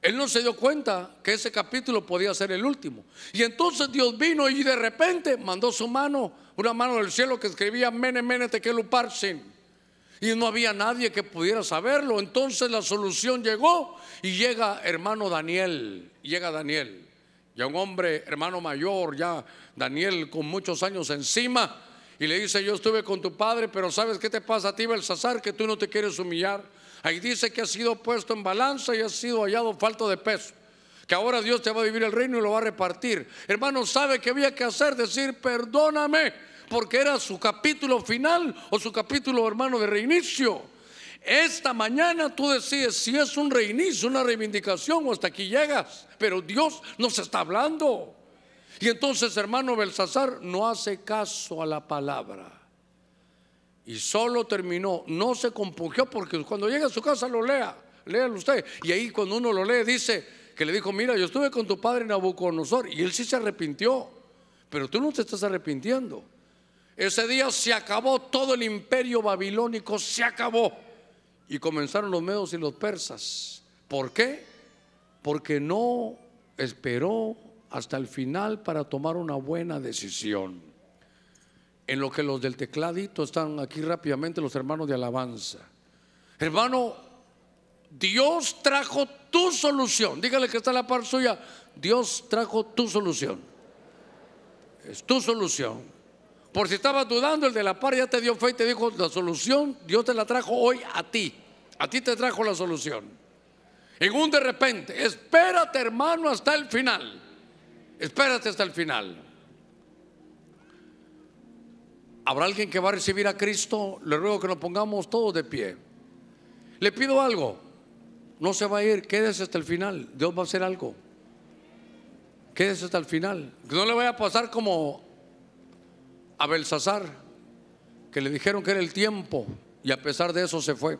Él no se dio cuenta que ese capítulo podía ser el último. Y entonces Dios vino y de repente mandó su mano, una mano del cielo que escribía Mene, Mene, Tekeluparsin. Y no había nadie que pudiera saberlo. Entonces la solución llegó y llega hermano Daniel. Llega Daniel. Ya un hombre, hermano mayor, ya Daniel con muchos años encima y le dice, yo estuve con tu padre, pero ¿sabes qué te pasa a ti, Belsasar? Que tú no te quieres humillar. Ahí dice que has sido puesto en balanza y has sido hallado falto de peso. Que ahora Dios te va a vivir el reino y lo va a repartir. Hermano, ¿sabe qué había que hacer? Decir, perdóname, porque era su capítulo final o su capítulo, hermano, de reinicio. Esta mañana tú decides si es un reinicio, una reivindicación o hasta aquí llegas. Pero Dios nos está hablando. Y entonces, hermano Belsasar no hace caso a la palabra. Y solo terminó, no se compungió porque cuando llega a su casa lo lea, léalo usted. Y ahí cuando uno lo lee dice que le dijo, mira, yo estuve con tu padre Nabucodonosor y él sí se arrepintió, pero tú no te estás arrepintiendo. Ese día se acabó todo el imperio babilónico, se acabó. Y comenzaron los medos y los persas. ¿Por qué? Porque no esperó hasta el final para tomar una buena decisión. En lo que los del tecladito están aquí rápidamente los hermanos de alabanza. Hermano, Dios trajo tu solución. Dígale que está la par suya. Dios trajo tu solución. Es tu solución. Por si estabas dudando, el de la par ya te dio fe y te dijo la solución. Dios te la trajo hoy a ti. A ti te trajo la solución. En un de repente, espérate hermano hasta el final. Espérate hasta el final. ¿Habrá alguien que va a recibir a Cristo? Le ruego que nos pongamos todos de pie. Le pido algo. No se va a ir, quédese hasta el final. Dios va a hacer algo. Quédese hasta el final. Que no le vaya a pasar como a Belsasar, que le dijeron que era el tiempo y a pesar de eso se fue.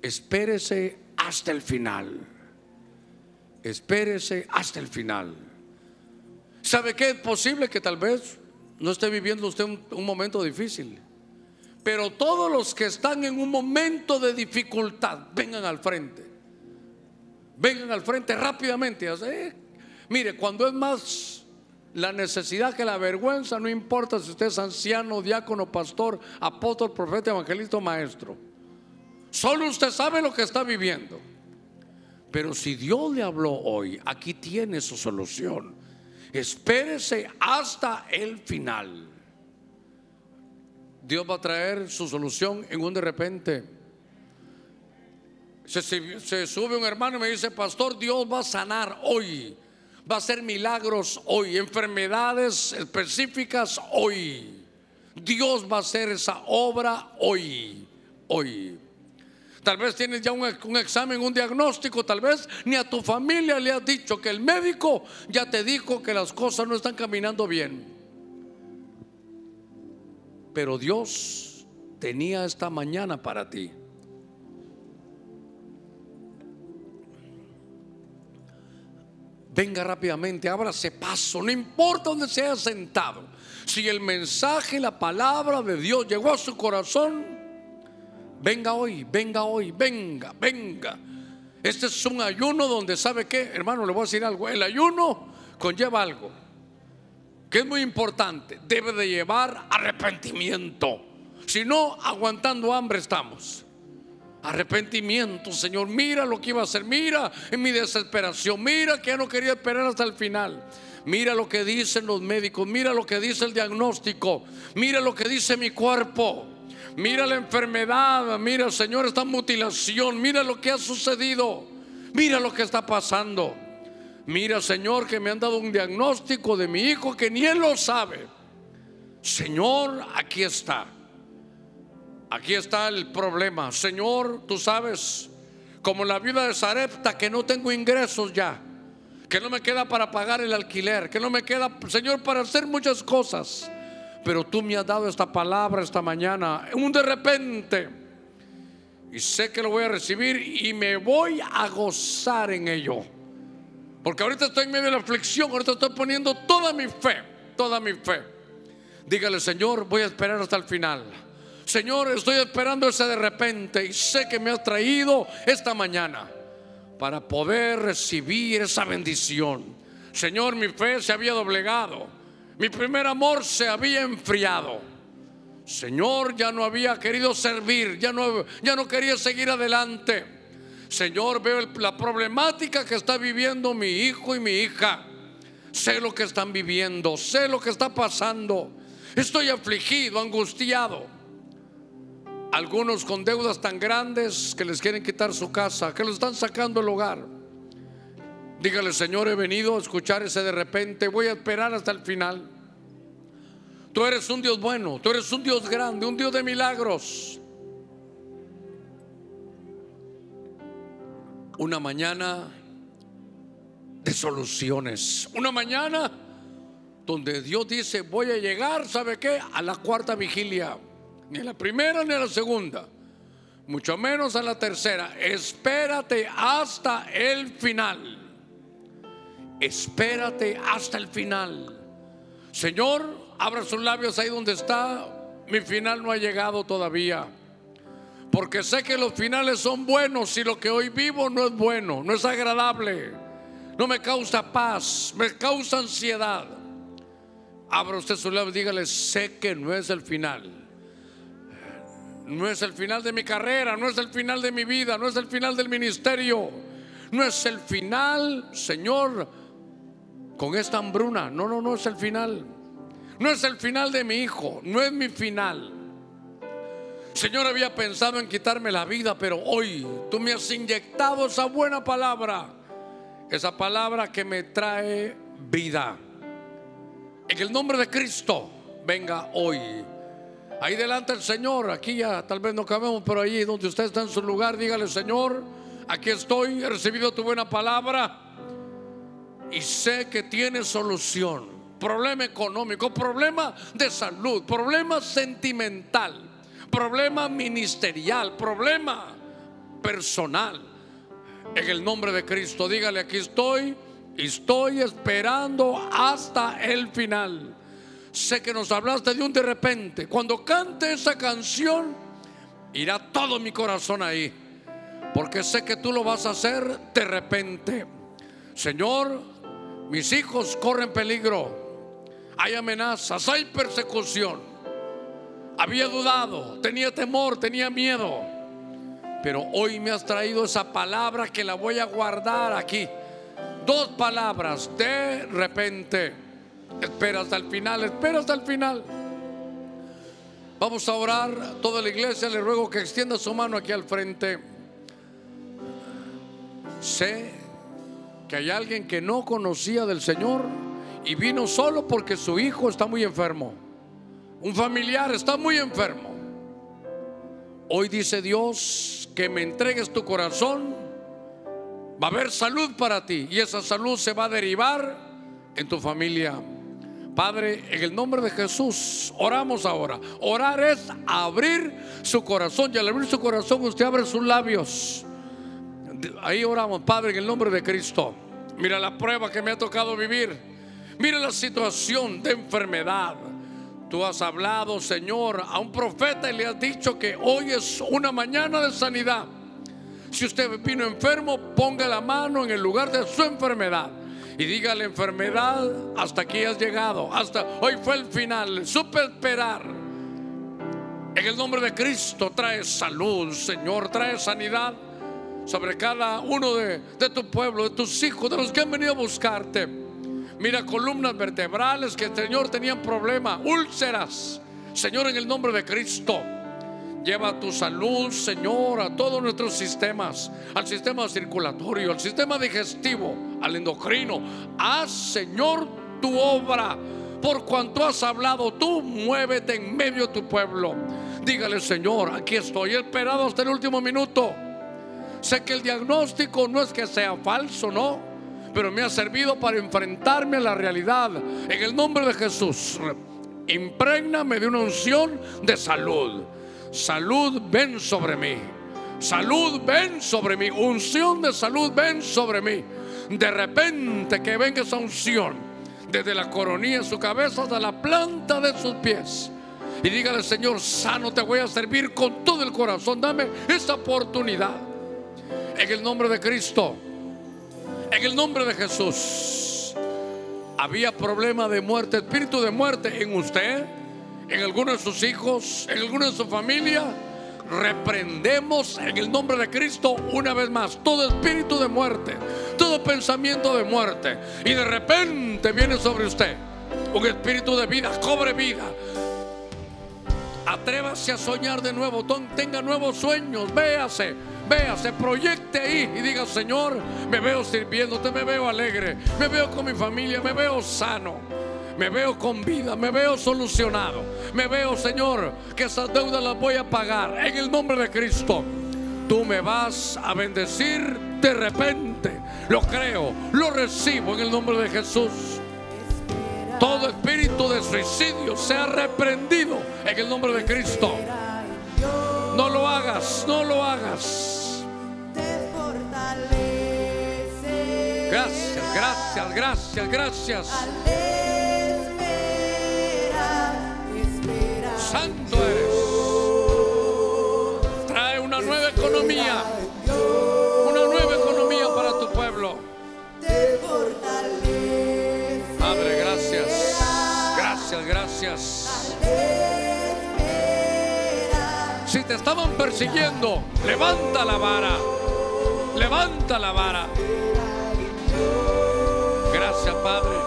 Espérese hasta el final espérese hasta el final. ¿Sabe qué? Es posible que tal vez no esté viviendo usted un, momento difícil. Pero todos los que están en un momento de dificultad, vengan al frente. Vengan al frente rápidamente. Mire, cuando es más la necesidad que la vergüenza, no importa si usted es anciano, diácono, pastor, apóstol, profeta, evangelista o maestro. Solo usted sabe lo que está viviendo. Pero si Dios le habló hoy, aquí tiene su solución. Espérese hasta el final. Dios va a traer su solución en un de repente. Se, sube un hermano y me dice, pastor, Dios va a sanar hoy. Va a hacer milagros hoy, enfermedades específicas hoy. Dios va a hacer esa obra hoy, hoy. Tal vez tienes ya un, examen, un diagnóstico, tal vez ni a tu familia le has dicho que el médico ya te dijo que las cosas no están caminando bien. Pero Dios tenía esta mañana para ti. Venga rápidamente, ábrase paso, no importa dónde se haya sentado. Si el mensaje, la palabra de Dios llegó a su corazón, Venga hoy, venga hoy, venga, venga. Este es un ayuno donde sabe qué, hermano, le voy a decir algo. El ayuno conlleva algo que es muy importante. Debe de llevar arrepentimiento. Si no, aguantando hambre estamos. Arrepentimiento, Señor. Mira lo que iba a hacer. Mira en mi desesperación. Mira que ya no quería esperar hasta el final. Mira lo que dicen los médicos. Mira lo que dice el diagnóstico. Mira lo que dice mi cuerpo. Mira la enfermedad, mira Señor esta mutilación, mira lo que ha sucedido, mira lo que está pasando. Mira Señor que me han dado un diagnóstico de mi hijo que ni él lo sabe. Señor, aquí está. Aquí está el problema. Señor, tú sabes, como la viuda de Sarepta, que no tengo ingresos ya, que no me queda para pagar el alquiler, que no me queda, Señor, para hacer muchas cosas pero tú me has dado esta palabra esta mañana, un de repente, y sé que lo voy a recibir y me voy a gozar en ello. Porque ahorita estoy en medio de la aflicción, ahorita estoy poniendo toda mi fe, toda mi fe. Dígale, Señor, voy a esperar hasta el final. Señor, estoy esperando ese de repente y sé que me has traído esta mañana para poder recibir esa bendición. Señor, mi fe se había doblegado. Mi primer amor se había enfriado. Señor, ya no había querido servir, ya no, ya no quería seguir adelante. Señor, veo la problemática que está viviendo mi hijo y mi hija. Sé lo que están viviendo, sé lo que está pasando. Estoy afligido, angustiado. Algunos con deudas tan grandes que les quieren quitar su casa, que los están sacando el hogar. Dígale, Señor, he venido a escuchar ese de repente, voy a esperar hasta el final. Tú eres un Dios bueno, tú eres un Dios grande, un Dios de milagros. Una mañana de soluciones, una mañana donde Dios dice, voy a llegar, ¿sabe qué? A la cuarta vigilia, ni a la primera ni a la segunda, mucho menos a la tercera. Espérate hasta el final espérate hasta el final. Señor, abra sus labios ahí donde está. Mi final no ha llegado todavía. Porque sé que los finales son buenos y lo que hoy vivo no es bueno, no es agradable. No me causa paz, me causa ansiedad. Abra usted sus labios dígale, sé que no es el final. No es el final de mi carrera, no es el final de mi vida, no es el final del ministerio. No es el final, Señor, con esta hambruna. No, no, no es el final. No es el final de mi hijo, no es mi final. Señor, había pensado en quitarme la vida, pero hoy tú me has inyectado esa buena palabra, esa palabra que me trae vida. En el nombre de Cristo, venga hoy. Ahí delante el Señor, aquí ya tal vez no cabemos, pero ahí donde usted está en su lugar, dígale, Señor, aquí estoy, he recibido tu buena palabra y sé que tiene solución. Problema económico, problema de salud, problema sentimental, problema ministerial, problema personal. En el nombre de Cristo, dígale, aquí estoy y estoy esperando hasta el final. Sé que nos hablaste de un de repente. Cuando cante esa canción, irá todo mi corazón ahí. Porque sé que tú lo vas a hacer de repente. Señor, Mis hijos corren peligro. Hay amenazas, hay persecución. Había dudado, tenía temor, tenía miedo. Pero hoy me has traído esa palabra que la voy a guardar aquí. Dos palabras, de repente. Espera hasta el final, espera hasta el final. Vamos a orar. Toda la iglesia le ruego que extienda su mano aquí al frente. Sé que hay alguien que no conocía del Señor y vino solo porque su hijo está muy enfermo. Un familiar está muy enfermo. Hoy dice Dios que me entregues tu corazón. Va a haber salud para ti y esa salud se va a derivar en tu familia. Padre, en el nombre de Jesús, oramos ahora. Orar es abrir su corazón y al abrir su corazón usted abre sus labios. Ahí oramos, Padre, en el nombre de Cristo. Mira la prueba que me ha tocado vivir. Mira la situación de enfermedad. Tú has hablado, Señor, a un profeta y le has dicho que hoy es una mañana de sanidad. Si usted vino enfermo, ponga la mano en el lugar de su enfermedad y diga la enfermedad, hasta aquí has llegado, hasta hoy fue el final, supe esperar. En el nombre de Cristo trae salud, Señor, trae sanidad sobre cada uno de, de tu pueblo, de tus hijos, de los que han venido a buscarte. Mira columnas vertebrales que el Señor tenían problemas, úlceras. Señor, en el nombre de Cristo. Lleva tu salud, Señor, a todos nuestros sistemas, al sistema circulatorio, al sistema digestivo, al endocrino. Haz, Señor, tu obra. Por cuanto has hablado, tú muévete en medio de tu pueblo. Dígale, Señor, aquí estoy, esperado hasta el último minuto. Sé que el diagnóstico no es que sea falso, no, pero me ha servido para enfrentarme a la realidad. En el nombre de Jesús, imprégname de una unción de salud salud ven sobre mí. Salud ven sobre mí. Unción de salud ven sobre mí. De repente que venga esa unción desde la coronilla de su cabeza hasta la planta de sus pies. Y dígale, Señor, sano te voy a servir con todo el corazón. Dame esta oportunidad. En el nombre de Cristo. En el nombre de Jesús. Había problema de muerte, espíritu de muerte en usted en alguno de sus hijos, en alguna de su familia, reprendemos en el nombre de Cristo una vez más todo espíritu de muerte, todo pensamiento de muerte. Y de repente viene sobre usted un espíritu de vida, cobre vida. Atrévase a soñar de nuevo, tenga nuevos sueños, véase, véase, proyecte ahí y diga, Señor, me veo sirviéndote, me veo alegre, me veo con mi familia, me veo sano. Me veo con vida, me veo solucionado. Me veo, Señor, que esas deudas las voy a pagar en el nombre de Cristo. Tú me vas a bendecir de repente. Lo creo, lo recibo en el nombre de Jesús. Todo espíritu de suicidio sea reprendido en el nombre de Cristo. No lo hagas, no lo hagas. Gracias, gracias, gracias, gracias. santo eres. Trae una nueva economía. Estaban persiguiendo, levanta la vara. Levanta la vara. Gracias, Padre.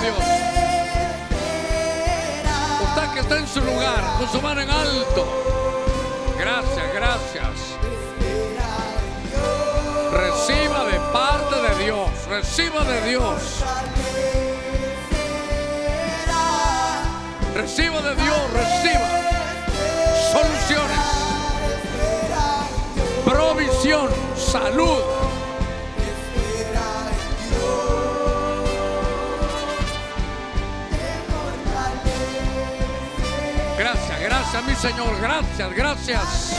Dios. Usted que está en su lugar, con su mano en alto. Gracias, gracias. Reciba de parte de Dios, reciba de Dios. Reciba de Dios, reciba soluciones, provisión, salud. Gracias, mi Señor. Gracias, gracias.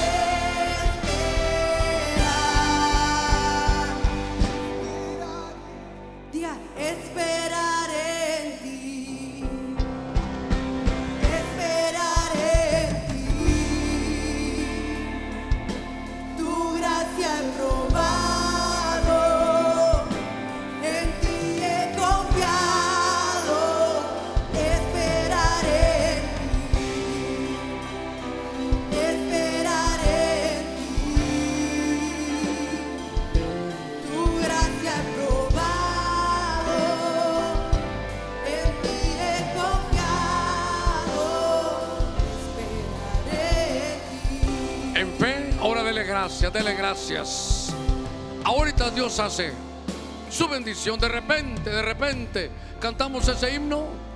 Ahorita Dios hace su bendición. De repente, de repente, cantamos ese himno.